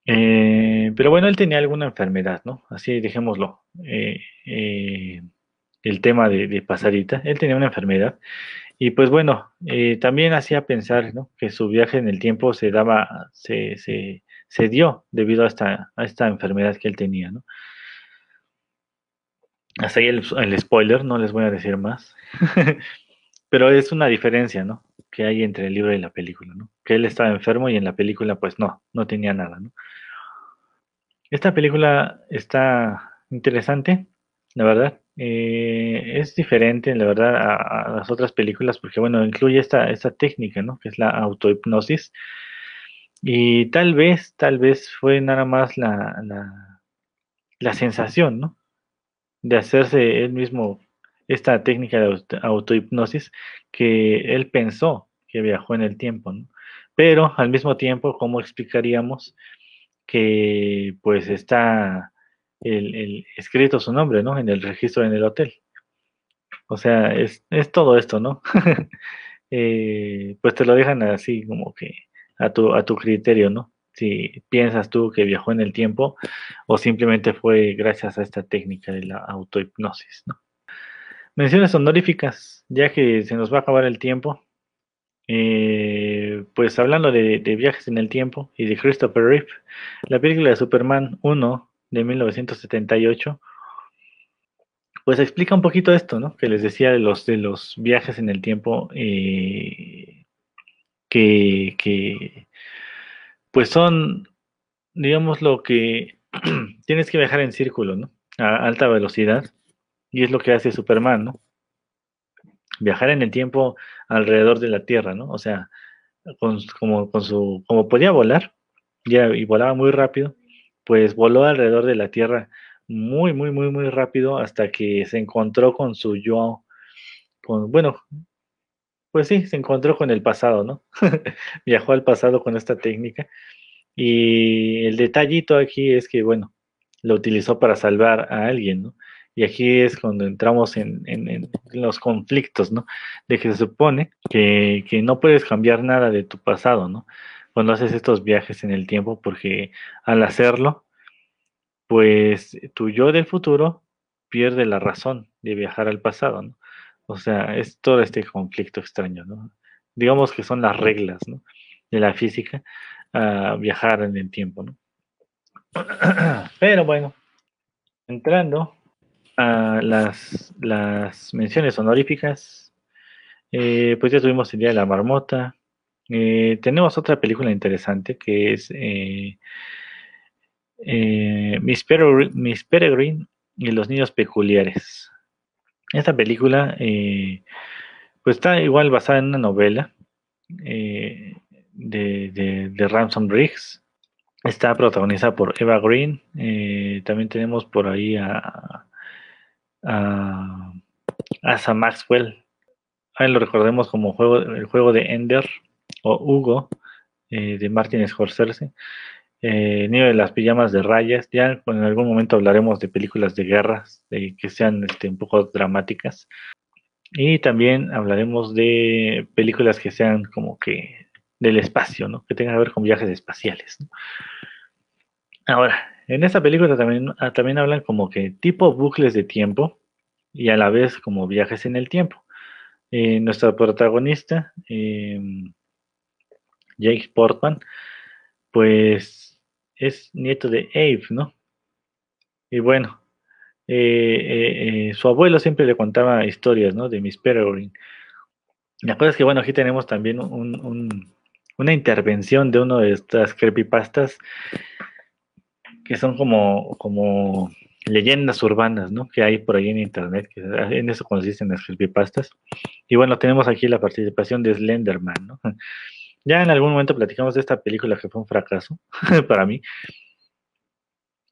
Eh, pero bueno, él tenía alguna enfermedad, ¿no? Así dejémoslo. Eh, el tema de, Pasarita. Él tenía una enfermedad. Y pues bueno, también hacía pensar, ¿no? Que su viaje en el tiempo se daba, se, se, dio debido a esta, a esta enfermedad que él tenía, ¿no? Hasta ahí el, el spoiler, no les voy a decir más. [laughs] Pero es una diferencia, ¿no? Que hay entre el libro y la película, ¿no? Que él estaba enfermo y en la película, pues no, no tenía nada. Esta película está interesante, la verdad. Eh, es diferente, la verdad, a, las otras películas porque, bueno, incluye esta, esta técnica, ¿no? Que es la autohipnosis. Y tal vez, tal vez fue nada más la, la, la sensación, ¿no? De hacerse él mismo esta técnica de autohipnosis que él pensó que viajó en el tiempo, ¿no? Pero al mismo tiempo, ¿cómo explicaríamos que pues está el, escrito su nombre, ¿no? En el registro en el hotel. O sea, es, todo esto, ¿no? [laughs] Eh, pues te lo dejan así como que a tu, a tu criterio, ¿no? Si piensas tú que viajó en el tiempo o simplemente fue gracias a esta técnica de la autohipnosis, ¿no? Menciones honoríficas, ya que se nos va a acabar el tiempo. Eh, pues hablando de, viajes en el tiempo y de Christopher Reeve, la película de Superman 1 de 1978, pues explica un poquito esto, ¿no? Que les decía de los, de los viajes en el tiempo, eh, que, que, pues son, digamos, lo que [clears throat] tienes que viajar en círculo, ¿no? A alta velocidad y es lo que hace Superman, ¿no? Viajar en el tiempo alrededor de la Tierra, ¿no? O sea, con, como, su, como podía volar, ya, y volaba muy rápido, pues voló alrededor de la Tierra muy, muy, muy, muy rápido hasta que se encontró con su yo, con, bueno, pues sí, se encontró con el pasado, ¿no? [laughs] Viajó al pasado con esta técnica. Y el detallito aquí es que, bueno, lo utilizó para salvar a alguien, ¿no? Y aquí es cuando entramos en, los conflictos, ¿no? De que se supone que, que, no puedes cambiar nada de tu pasado, ¿no? Cuando haces estos viajes en el tiempo, porque al hacerlo, pues tu yo del futuro pierde la razón de viajar al pasado, ¿no? O sea, es todo este conflicto extraño, ¿no? Digamos que son las reglas, ¿no? De la física a viajar en el tiempo, ¿no? [clears throat] Pero bueno, entrando las, las menciones honoríficas, eh, pues ya tuvimos el Día de la Marmota. Eh, tenemos otra película interesante que es eh, Miss, Peregrine, Miss, Peregrine, y los niños peculiares. Esta película pues está igual basada en una novela de, de, de Ransom Riggs Está protagonizada por Eva Green. También tenemos por ahí a, a Maxwell. Ahí lo recordemos como el juego de Ender o Hugo eh, de Martin Scorsese. Eh, Niño de las pijamas de rayas. Ya en algún momento hablaremos de películas de guerras que sean este, un poco dramáticas. Y también hablaremos de películas que sean como que del espacio, ¿no? Que tenga que ver con viajes espaciales. Ahora, en esta película también, ah, también hablan como que tipo bucles de tiempo y a la vez como viajes en el tiempo. Eh, nuestra protagonista, em, Jake Portman, pues es nieto de Abe, ¿no? Y bueno, eh, eh, su abuelo siempre le contaba historias, ¿no? De Miss Peregrine. La cosa es que, bueno, aquí tenemos también un, una intervención de uno de estas creepypastas que son como, como leyendas urbanas, ¿no? Que hay por ahí en internet, en eso consisten las creepypastas. Y bueno, tenemos aquí la participación de Slenderman, ¿no? [laughs] Ya en algún momento platicamos de esta película que fue un fracaso [laughs] para mí.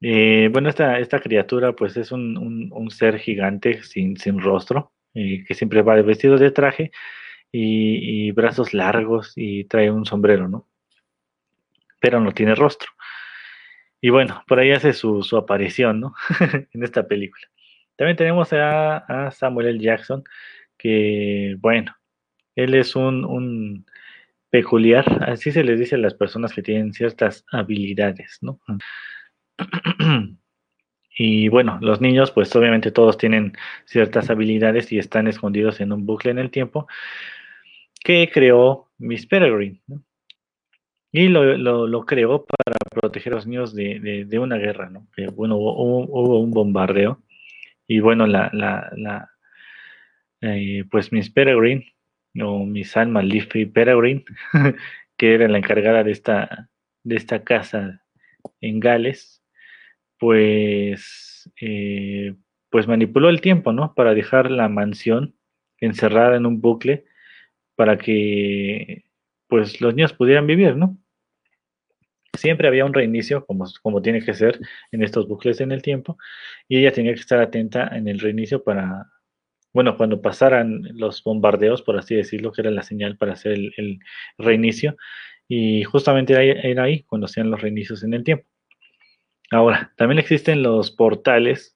Eh, bueno, esta, esta criatura pues es un, un, ser gigante sin, sin rostro, eh, que siempre va vestido de traje y, brazos largos y trae un sombrero, ¿no? Pero no tiene rostro. Y bueno, por ahí hace su, aparición, ¿no? [laughs] en esta película. También tenemos a, Samuel L. Jackson, que, bueno, él es un, un, peculiar, así se les dice a las personas que tienen ciertas habilidades, ¿no? [clears throat] Y bueno, los niños, pues obviamente todos tienen ciertas habilidades y están escondidos en un bucle en el tiempo que creó Miss Peregrine. Y lo, lo, creó para proteger a los niños de, de, una guerra, ¿no? Que, bueno, hubo, un bombardeo y bueno, la, la, la eh, pues Miss Peregrine o Miss Alma Leafy Peregrine, [laughs] que era la encargada de esta, de esta casa en Gales, pues, eh, pues manipuló el tiempo, ¿no? Para dejar la mansión encerrada en un bucle para que pues los niños pudieran vivir, ¿no? Siempre había un reinicio, como, como tiene que ser en estos bucles en el tiempo, y ella tenía que estar atenta en el reinicio para, bueno, cuando pasaran los bombardeos, por así decirlo, que era la señal para hacer el, reinicio, y justamente era ahí cuando hacían los reinicios en el tiempo. Ahora, también existen los portales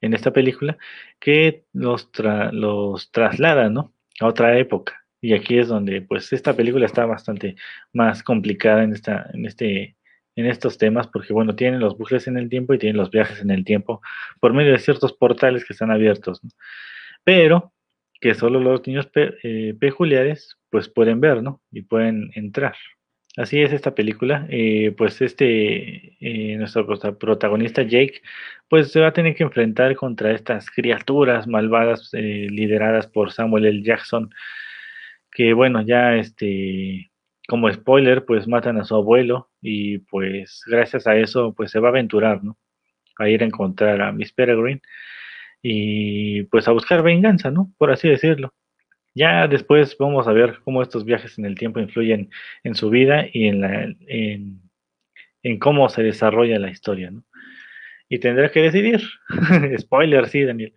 en esta película que los, los trasladan, ¿no? a otra época. Y aquí es donde, pues, esta película está bastante más complicada en, esta, en, este, en estos temas, porque, bueno, tienen los bucles en el tiempo y tienen los viajes en el tiempo por medio de ciertos portales que están abiertos, Pero que solo los niños eh, peculiares, pues, pueden ver, ¿no? Y pueden entrar. Así es esta película. Eh, pues este, eh, nuestro protagonista Jake, pues se va a tener que enfrentar contra estas criaturas malvadas lideradas por Samuel L. Jackson, que bueno, ya este, como spoiler, pues matan a su abuelo y pues gracias a eso, pues se va a aventurar, ¿no? A ir a encontrar a Miss Peregrine y pues a buscar venganza, ¿no? Por así decirlo. Ya después vamos a ver cómo estos viajes en el tiempo influyen en su vida y en, la, en, cómo se desarrolla la historia. ¿no? y tendrá que decidir. [laughs] spoiler, sí, Daniel.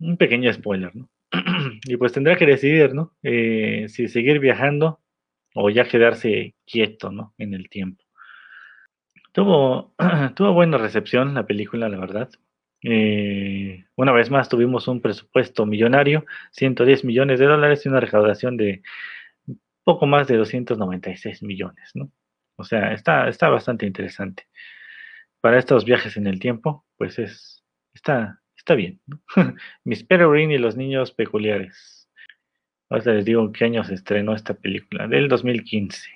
Un pequeño spoiler, ¿no? [clears throat] y pues tendrá que decidir, ¿no? Eh, si seguir viajando o ya quedarse quieto, ¿no? En el tiempo. Tuvo, [clears throat] tuvo buena recepción la película, la verdad. Eh, una vez más tuvimos un presupuesto millonario, 110 millones de dólares y una recaudación de poco más de 296 millones, ¿no? O sea, está, está bastante interesante. Para estos viajes en el tiempo, pues es, está, está bien. ¿no? [laughs] Miss Peregrine y los niños peculiares. Ahora les digo en qué año se estrenó esta película, del 2015.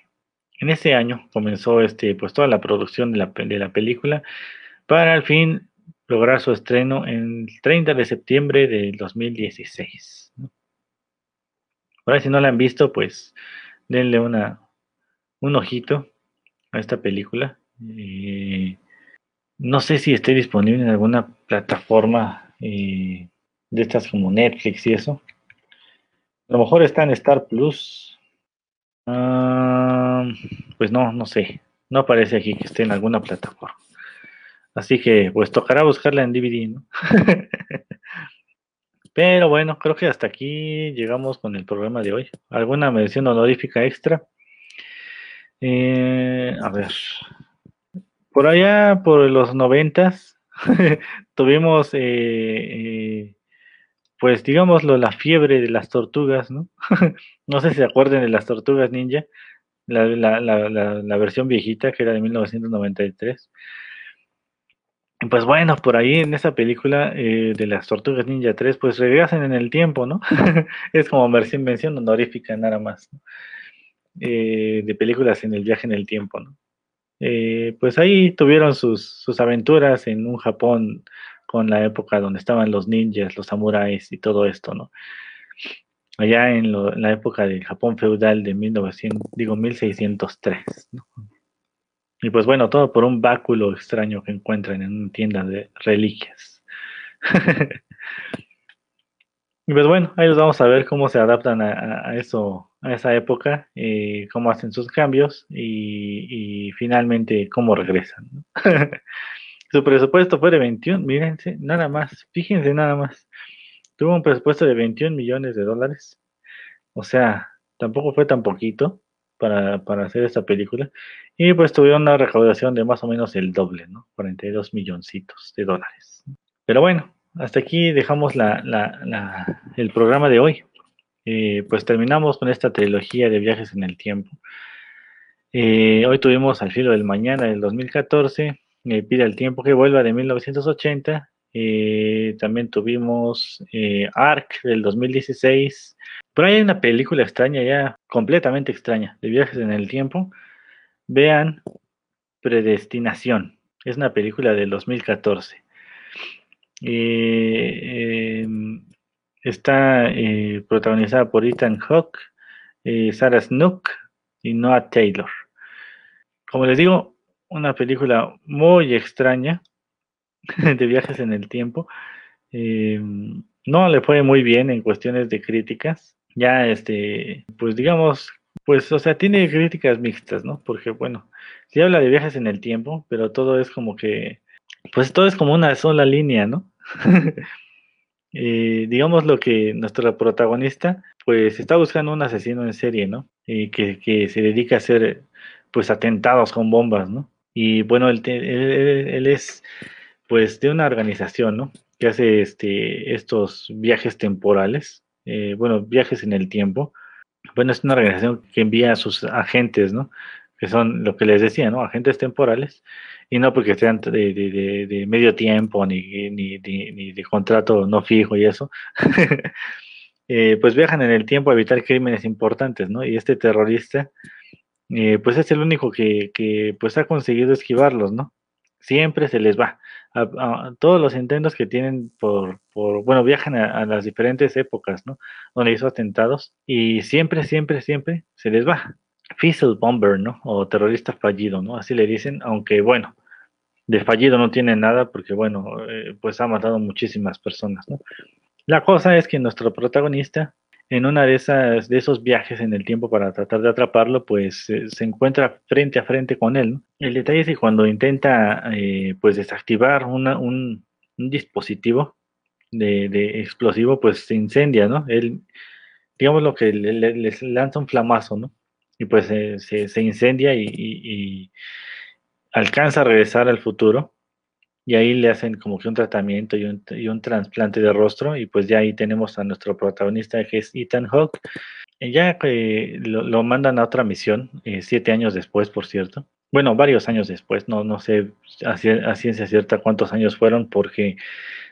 En ese año comenzó este, pues toda la producción de la, de la película para al fin lograr su estreno en el 30 de septiembre del 2016. Ahora si no la han visto, pues denle una, un ojito a esta película. Eh, no sé si esté disponible en alguna plataforma eh, de estas como Netflix y eso. A lo mejor está en Star Plus. Ah, pues no, no sé. No aparece aquí que esté en alguna plataforma. Así que pues tocará buscarla en DVD, ¿no? [laughs] Pero bueno, creo que hasta aquí llegamos con el programa de hoy. ¿Alguna mención honorífica extra? Eh, a ver. Por allá, por los noventas, [laughs] tuvimos, eh, eh, pues digámoslo, la fiebre de las tortugas, ¿no? [laughs] no sé si se acuerdan de las tortugas ninja, la, versión viejita que era de 1993. Pues bueno, por ahí en esa película eh, de las Tortugas Ninja 3, pues regresan en el tiempo, ¿no? [laughs] es como mención honorífica nada más, eh, de películas en el viaje en el tiempo, ¿no? Eh, pues ahí tuvieron sus, sus aventuras en un Japón con la época donde estaban los ninjas, los samuráis y todo esto, ¿no? Allá en, lo, en la época del Japón feudal de 1900, digo 1603, ¿no? Y pues bueno, todo por un báculo extraño que encuentran en una tienda de reliquias. [laughs] y pues bueno, ahí los vamos a ver cómo se adaptan a, eso, a esa época, y cómo hacen sus cambios y, finalmente cómo regresan. [laughs] Su presupuesto fue de 21, mírense, nada más, fíjense nada más. Tuvo un presupuesto de 21 millones de dólares. O sea, tampoco fue tan poquito para, para hacer esta película. Y pues tuvieron una recaudación de más o menos el doble, ¿no? 42 milloncitos de dólares. Pero bueno, hasta aquí dejamos la, la, el programa de hoy. Eh, pues terminamos con esta trilogía de viajes en el tiempo. Eh, hoy tuvimos Al filo del mañana del 2014, eh, Pide el tiempo que vuelva de 1980. también tuvimos Ark del 2016. Pero hay una película extraña ya, completamente extraña, de viajes en el tiempo, Vean Predestinación. Es una película del 2014. Eh, em, está eh, protagonizada por Ethan Hawke, eh, Sarah Snook y Noah Taylor. Como les digo, una película muy extraña [laughs] de viajes en el tiempo. Em, no le fue muy bien en cuestiones de críticas. Ya, este, pues digamos pues, o sea, tiene críticas mixtas, ¿no? Porque, bueno, sí habla de viajes en el tiempo, pero todo es como que, pues todo es como una sola línea, ¿no? [laughs] eh, digamos lo que nuestro protagonista, pues está buscando un asesino en serie, ¿no? Y que, que se dedica a hacer, pues, atentados con bombas, ¿no? Y bueno, él, él, es, pues, de una organización, ¿no? Que hace este, estos viajes temporales, eh, bueno, viajes en el tiempo bueno, es una organización que envía a sus agentes, ¿no? Que son lo que les decía, ¿no? Agentes temporales, y no porque sean de, medio tiempo ni, ni, ni, de contrato no fijo y eso, [laughs] eh, pues viajan en el tiempo a evitar crímenes importantes, ¿no? Y este terrorista, eh, pues es el único que, que, pues ha conseguido esquivarlos, ¿no? Siempre se les va a, todos los intentos que tienen por, por bueno, viajan a, las diferentes épocas, ¿no? Donde hizo atentados y siempre, siempre, siempre se les va. Fizzle Bomber, ¿no? O terrorista fallido, ¿no? Así le dicen, aunque bueno, de fallido no tiene nada porque bueno, eh, pues ha matado muchísimas personas, ¿no? La cosa es que nuestro protagonista en una de esas de esos viajes en el tiempo para tratar de atraparlo, pues se encuentra frente a frente con él. El detalle es que cuando intenta eh, pues desactivar un, dispositivo de, explosivo, pues se incendia, ¿no? Él, digamos lo que le, lanza un flamazo, ¿no? Y pues se, incendia y alcanza a regresar al futuro y ahí le hacen como que un tratamiento y un, y un trasplante de rostro y pues ya ahí tenemos a nuestro protagonista que es Ethan Hawke. Ya que lo, mandan a otra misión, eh, siete años después, por cierto. Bueno, varios años después, no, no sé a, ciencia cierta cuántos años fueron, porque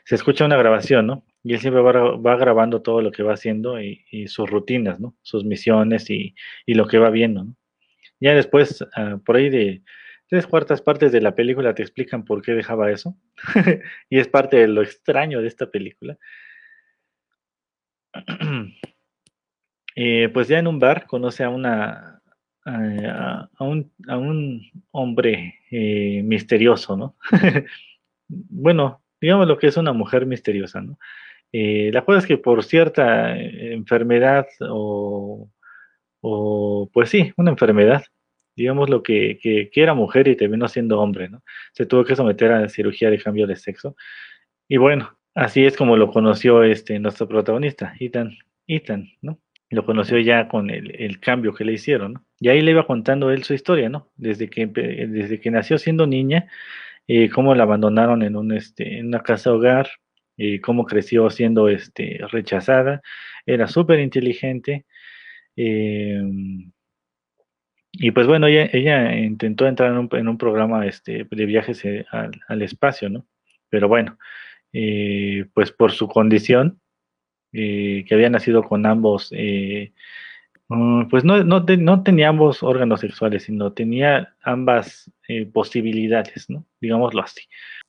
se escucha una grabación, ¿no? Y él siempre va, grabando todo lo que va haciendo y, sus rutinas, ¿no? Sus misiones y, lo que va viendo, ¿no? Ya después, ah, por ahí de tres cuartas partes de la película te explican por qué dejaba eso. [laughs] y es parte de lo extraño de esta película. [clears throat] Eh, pues ya en un bar conoce a una un, hombre eh, misterioso, ¿no? [laughs] bueno, digamos lo que es una mujer misteriosa, ¿no? La cosa es que por cierta enfermedad o, o, pues sí, una enfermedad, digamos lo que, que, era mujer y terminó siendo hombre, ¿no? Se tuvo que someter a cirugía de cambio de sexo. Y bueno, así es como lo conoció este nuestro protagonista, Ethan, Ethan, ¿no? Lo conoció ya con el, el cambio que le hicieron, ¿no? Y ahí le iba contando él su historia, ¿no? Desde que, desde que nació siendo niña, eh, cómo la abandonaron en, un, este, en una casa hogar, eh, cómo creció siendo este, rechazada, era súper inteligente, eh, y pues bueno, ella, intentó entrar en un, en un programa este, de viajes eh, al, espacio, ¿no? Pero bueno, eh, pues por su condición, eh, que había nacido con ambos, mm, pues no, no, tenía ambos órganos sexuales, sino tenía ambas posibilidades, ¿no? Digámoslo así.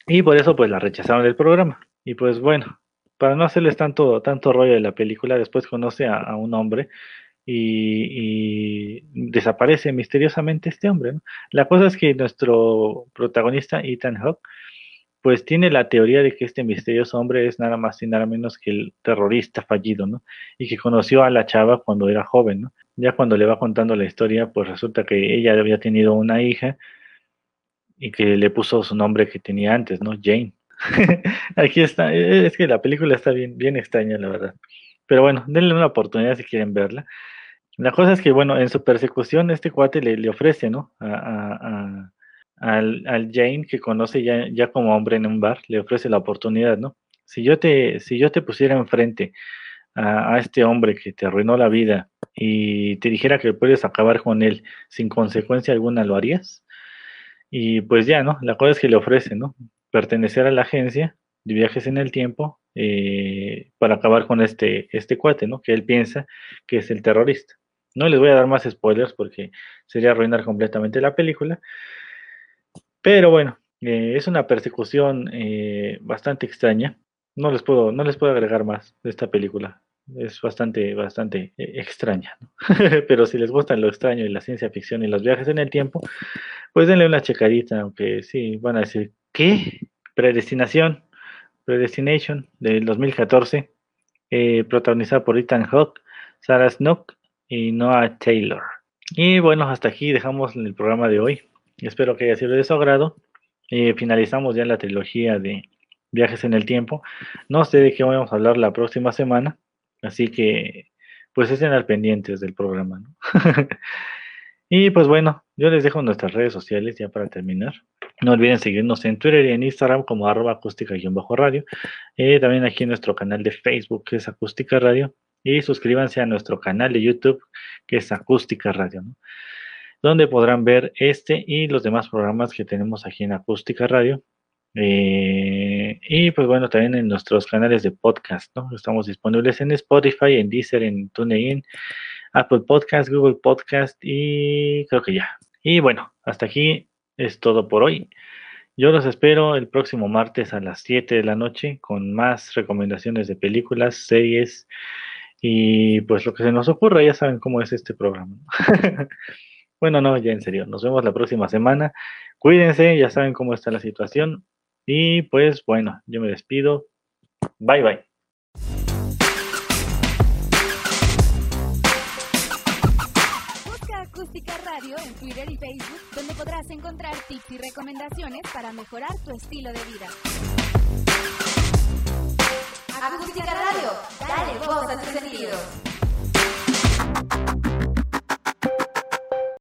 Y por eso pues la rechazaron del programa. Y pues bueno, para no hacerles tanto, tanto rollo de la película, después conoce a, un hombre y, desaparece misteriosamente este hombre. La cosa es que nuestro protagonista, Ethan Hawke, pues tiene la teoría de que este misterioso hombre es nada más y nada menos que el terrorista fallido, ¿no? Y que conoció a la chava cuando era joven, ¿no? Ya cuando le va contando la historia, pues resulta que ella había tenido una hija y que le puso su nombre que tenía antes, ¿no? Jane. [laughs] Aquí está, es que la película está bien, bien extraña, la verdad. Pero bueno, denle una oportunidad si quieren verla. La cosa es que, bueno, en su persecución este cuate le, ofrece, ¿no? A, al, Jane que conoce ya, ya como hombre en un bar, le ofrece la oportunidad, ¿no? Si yo te, si yo te pusiera enfrente a este hombre que te arruinó la vida y te dijera que puedes acabar con él sin consecuencia alguna, ¿lo harías? Y pues ya, ¿no? La cosa es que le ofrece, ¿no? Pertenecer a la agencia de viajes en el tiempo eh, para acabar con este, este cuate, ¿no? Que él piensa que es el terrorista. No les voy a dar más spoilers porque sería arruinar completamente la película. Pero bueno, eh, es una persecución eh, bastante extraña. No les puedo, no les puedo agregar más de esta película. Es bastante, bastante extraña. [laughs] Pero si les gusta lo extraño y la ciencia ficción y los viajes en el tiempo, pues denle una checadita, aunque sí van a decir, ¿qué? Predestinación. Predestination del 2014, eh, protagonizada por Ethan Hawke, Sarah Snook y Noah Taylor. Y bueno, hasta aquí dejamos el programa de hoy. Espero que haya sido de su agrado. Eh, finalizamos ya la trilogía de Viajes en el Tiempo. No sé de qué vamos a hablar la próxima semana, así que pues estén al pendientes del programa. [laughs] y pues bueno, yo les dejo nuestras redes sociales ya para terminar. No olviden seguirnos en Twitter y en Instagram como arroba acústica-radio. Eh, también aquí en nuestro canal de Facebook que es Acústica Radio. Y suscríbanse a nuestro canal de YouTube que es Acústica Radio, donde podrán ver este y los demás programas que tenemos aquí en Acústica Radio. Eh, y pues bueno, también en nuestros canales de podcast, ¿no? Estamos disponibles en Spotify, en Deezer, en TuneIn, Apple Podcast, Google Podcast y creo que ya. Y bueno, hasta aquí es todo por hoy. Yo los espero el próximo martes a las 7 de la noche con más recomendaciones de películas, series y pues lo que se nos ocurra, ya saben cómo es este programa. [laughs] bueno, no, ya en serio, nos vemos la próxima semana. Cuídense, ya saben cómo está la situación. Y pues bueno, yo me despido. Bye bye. Busca Acústica Radio en Twitter y Facebook, donde podrás encontrar tips y recomendaciones para mejorar tu estilo de vida. Acústica Radio, dale voz a tus sentidos.